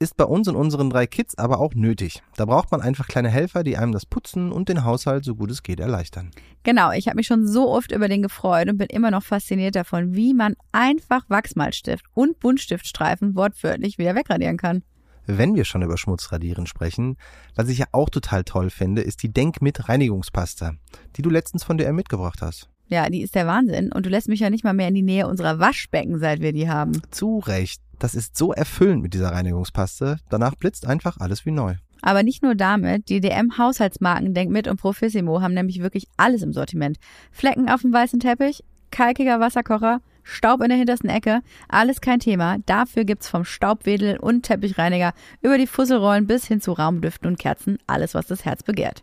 Ist bei uns und unseren drei Kids aber auch nötig. Da braucht man einfach kleine Helfer, die einem das Putzen und den Haushalt so gut es geht erleichtern. Genau, ich habe mich schon so oft über den gefreut und bin immer noch fasziniert davon, wie man einfach Wachsmalstift und Buntstiftstreifen wortwörtlich wieder wegradieren kann. Wenn wir schon über Schmutzradieren sprechen, was ich ja auch total toll finde, ist die Denk mit Reinigungspasta, die du letztens von DM mitgebracht hast. Ja, die ist der Wahnsinn und du lässt mich ja nicht mal mehr in die Nähe unserer Waschbecken, seit wir die haben. Zu Recht. Das ist so erfüllend mit dieser Reinigungspaste. Danach blitzt einfach alles wie neu. Aber nicht nur damit, die DM-Haushaltsmarken Denk mit und Profissimo haben nämlich wirklich alles im Sortiment. Flecken auf dem weißen Teppich, kalkiger Wasserkocher, Staub in der hintersten Ecke, alles kein Thema. Dafür gibt's vom Staubwedel und Teppichreiniger über die Fusselrollen bis hin zu Raumdüften und Kerzen alles, was das Herz begehrt.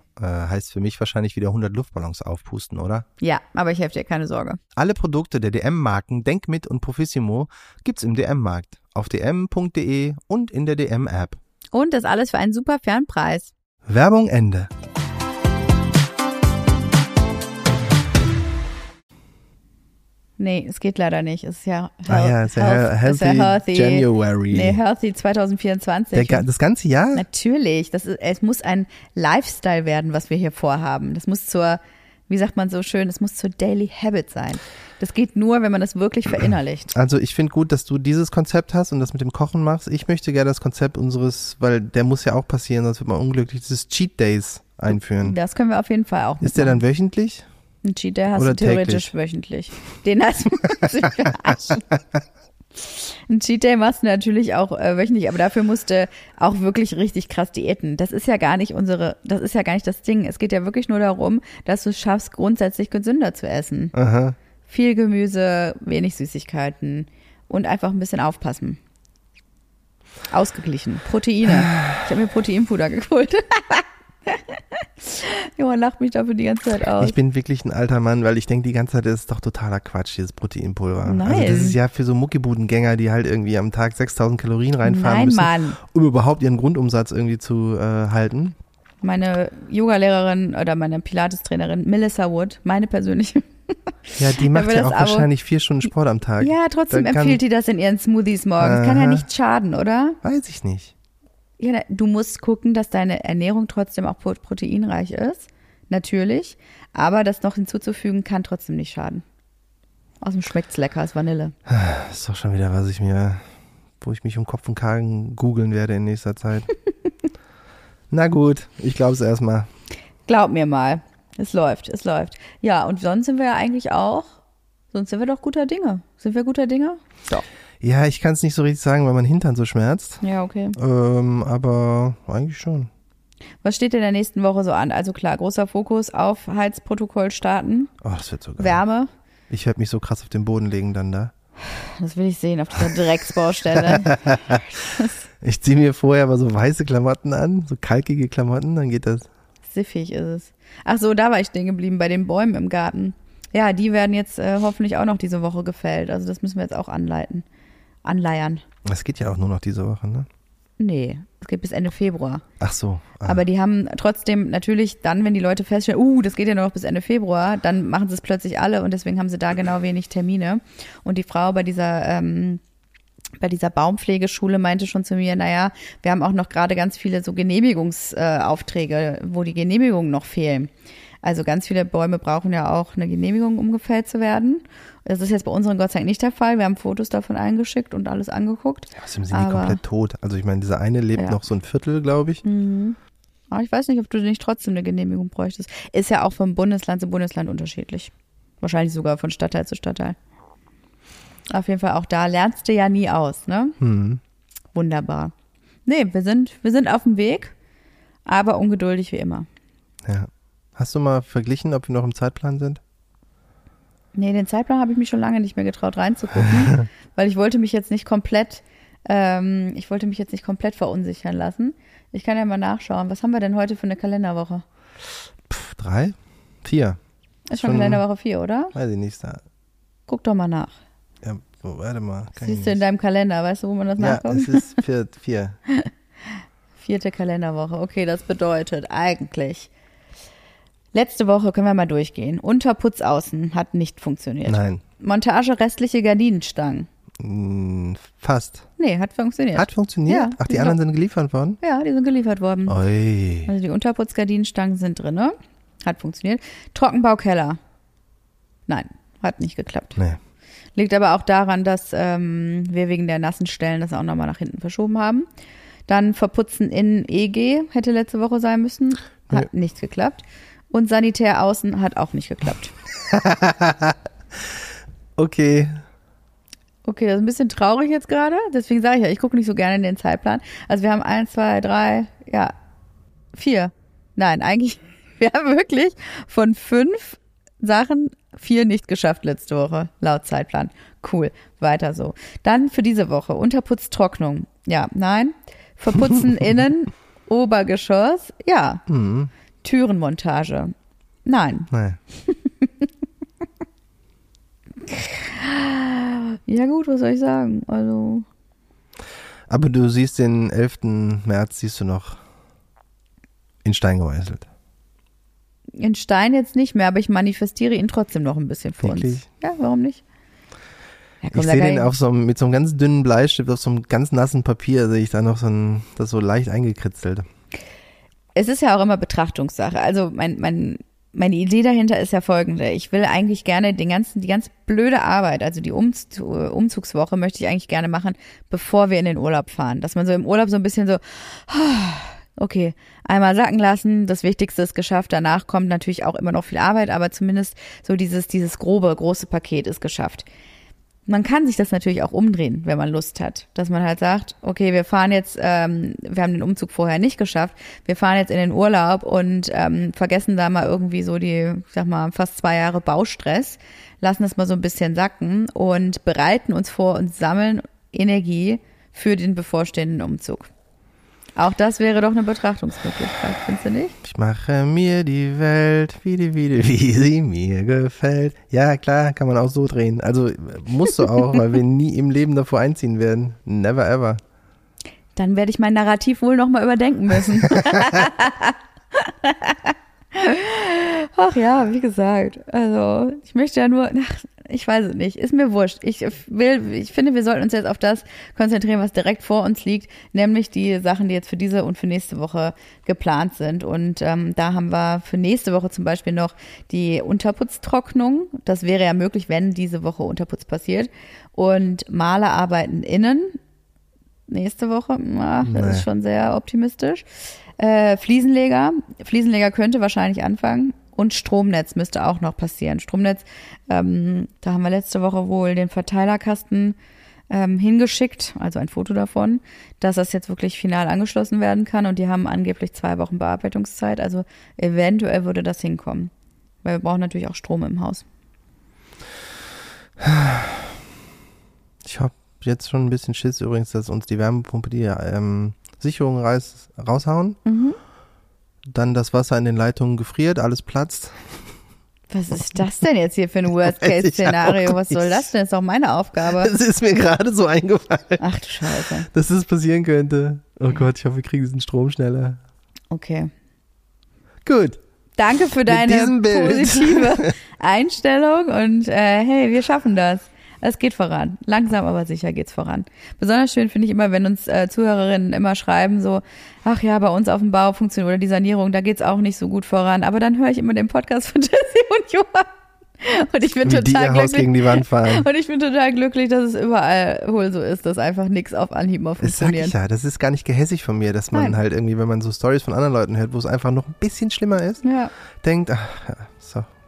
Äh, heißt für mich wahrscheinlich wieder 100 Luftballons aufpusten, oder? Ja, aber ich helfe dir, keine Sorge. Alle Produkte der DM-Marken Denk mit und Profissimo gibt's im DM-Markt, auf dm.de und in der DM-App. Und das alles für einen super fairen Preis. Werbung Ende. Nee, es geht leider nicht. Es ist ja, ah ja, es ist ja health, healthy, ja healthy January. Nee, Healthy 2024. Der, das ganze Jahr? Natürlich, das ist, es muss ein Lifestyle werden, was wir hier vorhaben. Das muss zur, wie sagt man so schön, es muss zur Daily Habit sein. Das geht nur, wenn man das wirklich verinnerlicht. Also ich finde gut, dass du dieses Konzept hast und das mit dem Kochen machst. Ich möchte gerne das Konzept unseres, weil der muss ja auch passieren, sonst wird man unglücklich, dieses Cheat Days einführen. Das können wir auf jeden Fall auch Ist der dann wöchentlich? Ein Cheat Day hast Oder du theoretisch täglich? wöchentlich. Den hast du sich verarschen. Ein Cheat Day machst du natürlich auch äh, wöchentlich, aber dafür musst du auch wirklich richtig krass diäten. Das ist ja gar nicht unsere, das ist ja gar nicht das Ding. Es geht ja wirklich nur darum, dass du es schaffst, grundsätzlich gesünder zu essen. Aha. Viel Gemüse, wenig Süßigkeiten und einfach ein bisschen aufpassen. Ausgeglichen. Proteine. Ich habe mir Proteinpuder geholt. Johann lacht mich dafür die ganze Zeit aus. Ich bin wirklich ein alter Mann, weil ich denke die ganze Zeit, das ist doch totaler Quatsch, dieses Proteinpulver. Also Nein. das ist ja für so Muckibudengänger, die halt irgendwie am Tag 6000 Kalorien reinfahren Nein, müssen, Mann. um überhaupt ihren Grundumsatz irgendwie zu äh, halten. Meine Yoga-Lehrerin oder meine Pilates-Trainerin Melissa Wood, meine persönliche. Ja, die macht ja auch Abo- wahrscheinlich vier Stunden Sport am Tag. Ja, trotzdem kann- empfiehlt die das in ihren Smoothies morgens. Kann ja Aha. nicht schaden, oder? Weiß ich nicht. Ja, du musst gucken, dass deine Ernährung trotzdem auch pro- proteinreich ist. Natürlich. Aber das noch hinzuzufügen kann trotzdem nicht schaden. Außerdem schmeckt's lecker, ist Vanille. Das ist doch schon wieder, was ich mir, wo ich mich um Kopf und Kragen googeln werde in nächster Zeit. Na gut, ich glaube es erstmal. Glaub mir mal. Es läuft, es läuft. Ja, und sonst sind wir ja eigentlich auch, sonst sind wir doch guter Dinge. Sind wir guter Dinge? Doch. Ja, ich kann es nicht so richtig sagen, weil mein Hintern so schmerzt. Ja, okay. Ähm, aber eigentlich schon. Was steht in der nächsten Woche so an? Also klar, großer Fokus auf Heizprotokoll starten, Oh, das wird so geil. Wärme. Ich werde mich so krass auf den Boden legen dann da. Das will ich sehen auf dieser Drecksbaustelle. Ich ziehe mir vorher aber so weiße Klamotten an, so kalkige Klamotten, dann geht das. Siffig ist es. Ach so, da war ich stehen geblieben, bei den Bäumen im Garten. Ja, die werden jetzt äh, hoffentlich auch noch diese Woche gefällt. Also das müssen wir jetzt auch anleiten. Anleiern. Das geht ja auch nur noch diese Woche, ne? Nee, es geht bis Ende Februar. Ach so. Ah. Aber die haben trotzdem natürlich dann, wenn die Leute feststellen, uh, das geht ja nur noch bis Ende Februar, dann machen sie es plötzlich alle und deswegen haben sie da genau wenig Termine. Und die Frau bei dieser ähm, bei dieser Baumpflegeschule meinte schon zu mir, naja, wir haben auch noch gerade ganz viele so Genehmigungsaufträge, äh, wo die Genehmigungen noch fehlen. Also ganz viele Bäume brauchen ja auch eine Genehmigung, um gefällt zu werden. Das ist jetzt bei unseren Gott sei Dank nicht der Fall. Wir haben Fotos davon eingeschickt und alles angeguckt. Ja, außerdem sind die komplett tot. Also ich meine, dieser eine lebt Ja. Noch so ein Viertel, glaube ich. Aber ich weiß nicht, ob du nicht trotzdem eine Genehmigung bräuchtest. Ist ja auch vom Bundesland zu Bundesland unterschiedlich. Wahrscheinlich sogar von Stadtteil zu Stadtteil. Auf jeden Fall auch da lernst du ja nie aus, ne? Hm. Wunderbar. Nee, wir sind, wir sind auf dem Weg, aber ungeduldig wie immer. Ja. Hast du mal verglichen, ob wir noch im Zeitplan sind? Nee, den Zeitplan habe ich mich schon lange nicht mehr getraut reinzugucken, weil ich wollte mich jetzt nicht komplett, ähm, ich wollte mich jetzt nicht komplett verunsichern lassen. Ich kann ja mal nachschauen. Was haben wir denn heute für eine Kalenderwoche? Pff, drei? Vier? Ist schon, Schon- Kalenderwoche 4, oder? Weiß ich nicht. Da- Guck doch mal nach. Ja, so, warte mal. Siehst du in deinem Kalender, weißt du, wo man das Ja, nachguckt? es ist vier. vier. Vierte Kalenderwoche. Okay, das bedeutet eigentlich. Letzte Woche können wir mal durchgehen. Unterputz außen hat nicht funktioniert. Nein. Montage restliche Gardinenstangen. Hm, Fast. Nee, hat funktioniert. Hat funktioniert? Ja, Ach, die anderen sind geliefert worden? ja, die sind geliefert worden. Oi. Also die Unterputzgardinenstangen sind drinne. Hat funktioniert. Trockenbaukeller. Nein, hat nicht geklappt. Nee. Liegt aber auch daran, dass ähm, wir wegen der nassen Stellen das auch nochmal nach hinten verschoben haben. Dann verputzen in EG hätte letzte Woche sein müssen. Hat nichts geklappt. Und sanitär außen hat auch nicht geklappt. Okay. Okay, das ist ein bisschen traurig jetzt gerade. Deswegen sage ich ja, ich gucke nicht so gerne in den Zeitplan. Also wir haben eins, zwei, drei, ja, vier. Nein, eigentlich, wir haben wirklich von fünf Sachen vier nicht geschafft letzte Woche, laut Zeitplan. Cool, weiter so. Dann für diese Woche Unterputztrocknung. Ja, nein. Verputzen innen, Obergeschoss. Ja. Hm. Türenmontage. Nein. Nein. Ja gut, was soll ich sagen? Also Aber du siehst den 11. März, siehst du noch in Stein gemeißelt. In Stein jetzt nicht mehr, aber ich manifestiere ihn trotzdem noch ein bisschen für uns. Wirklich? Ja, warum nicht? Ja, komm, Ich sehe den auf so einem, mit so einem ganz dünnen Bleistift auf so einem ganz nassen Papier, sehe ich da noch so ein, das so leicht eingekritzelt. Es ist ja auch immer Betrachtungssache. Also mein, mein, meine Idee dahinter ist ja folgende. Ich will eigentlich gerne den ganzen, die ganz blöde Arbeit, also die Umz Umzugswoche möchte ich eigentlich gerne machen, bevor wir in den Urlaub fahren. Dass man so im Urlaub so ein bisschen so, okay, einmal sacken lassen, das Wichtigste ist geschafft, danach kommt natürlich auch immer noch viel Arbeit, aber zumindest so dieses, dieses grobe, große Paket ist geschafft. Man kann sich das natürlich auch umdrehen, wenn man Lust hat. Dass man halt sagt, okay, wir fahren jetzt, ähm, wir haben den Umzug vorher nicht geschafft, wir fahren jetzt in den Urlaub und ähm, vergessen da mal irgendwie so die, ich sag mal, fast zwei Jahre Baustress, lassen das mal so ein bisschen sacken und bereiten uns vor und sammeln Energie für den bevorstehenden Umzug. Auch das wäre doch eine Betrachtungsmöglichkeit, findest du nicht? Ich mache mir die Welt, wie die, wie die, wie sie mir gefällt. Ja, klar, kann man auch so drehen. Also musst du auch, weil wir nie im Leben davor einziehen werden. Never ever. Dann werde ich mein Narrativ wohl nochmal überdenken müssen. Ach ja, wie gesagt, also ich möchte ja nur, ach, ich weiß es nicht, ist mir wurscht. Ich will, ich finde, wir sollten uns jetzt auf das konzentrieren, was direkt vor uns liegt, nämlich die Sachen, die jetzt für diese und für nächste Woche geplant sind. Und ähm, da haben wir für nächste Woche zum Beispiel noch die Unterputztrocknung. Das wäre ja möglich, wenn diese Woche Unterputz passiert. Und Malerarbeiten innen nächste Woche. Ach, das Nee. ist schon sehr optimistisch. Äh, Fliesenleger. Fliesenleger könnte wahrscheinlich anfangen. Und Stromnetz müsste auch noch passieren. Stromnetz, ähm, da haben wir letzte Woche wohl den Verteilerkasten ähm, hingeschickt, also ein Foto davon, dass das jetzt wirklich final angeschlossen werden kann. Und die haben angeblich zwei Wochen Bearbeitungszeit. Also eventuell würde das hinkommen. Weil wir brauchen natürlich auch Strom im Haus. Ich habe jetzt schon ein bisschen Schiss übrigens, dass uns die Wärmepumpe die ähm, Sicherung reiß, raushauen. Mhm. Dann das Wasser in den Leitungen gefriert, alles platzt. Was ist das denn jetzt hier für ein Worst-Case-Szenario? auch Was soll das denn? Das ist doch meine Aufgabe. Das ist mir gerade so eingefallen, Ach du Scheiße. dass das passieren könnte. Oh Gott, ich hoffe, wir kriegen diesen Strom schneller. Okay. Gut. Danke für deine positive Einstellung und äh, hey, wir schaffen das. Es geht voran. Langsam, aber sicher geht's voran. Besonders schön finde ich immer, wenn uns äh, Zuhörerinnen immer schreiben so, ach ja, bei uns auf dem Bau funktioniert oder die Sanierung, da geht's auch nicht so gut voran. Aber dann höre ich immer den Podcast von Jesse und Johann. Und ich bin Wie total ihr Haus glücklich. gegen die Wand fahren. Und ich bin total glücklich, dass es überall wohl so ist, dass einfach nichts auf Anhieb mal Das sag funktioniert. ich ja, das ist gar nicht gehässig von mir, dass man Nein. halt irgendwie, wenn man so Stories von anderen Leuten hört, wo es einfach noch ein bisschen schlimmer ist, Ja. denkt, ach,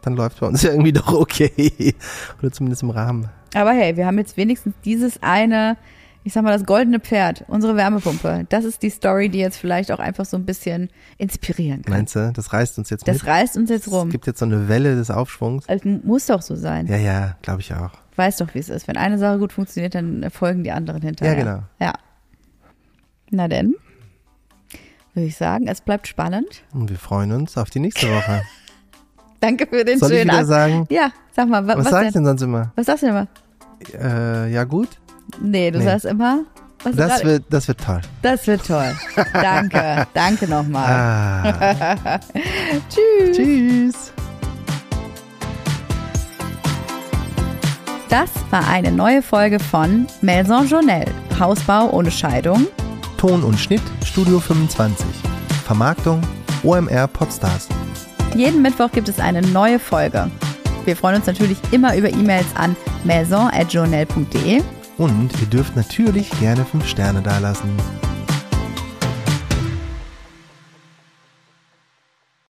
dann läuft bei uns ja irgendwie doch okay. Oder zumindest im Rahmen. Aber hey, wir haben jetzt wenigstens dieses eine, ich sag mal, das goldene Pferd, unsere Wärmepumpe. Das ist die Story, die jetzt vielleicht auch einfach so ein bisschen inspirieren kann. Meinst du, das reißt uns jetzt Das mit? reißt uns jetzt Es rum. gibt jetzt so eine Welle des Aufschwungs. Es muss doch so sein. Ja, ja, glaube ich auch. Weiß doch, wie es ist. Wenn eine Sache gut funktioniert, dann folgen die anderen hinterher. Ja, genau. Ja. Na denn, würde ich sagen, es bleibt spannend. Und wir freuen uns auf die nächste Woche. Danke für den Soll ich schönen wieder Ab sagen? Ja, sag mal, wa Was, was, sag ich denn? denn sonst immer? Was sagst du denn immer? Äh, ja gut, Nee, du Nee. sagst immer. Was das wird, das wird toll. das wird toll. Danke. Danke nochmal. Ah, Tschüss. tschüss. Das war eine neue Folge von Maison Journal. Hausbau ohne Scheidung. Ton und Schnitt Studio 25. Vermarktung OMR Podstars. Jeden Mittwoch gibt es eine neue Folge. Wir freuen uns natürlich immer über E-Mails an maison.journal.de. Und ihr dürft natürlich gerne 5 Sterne dalassen.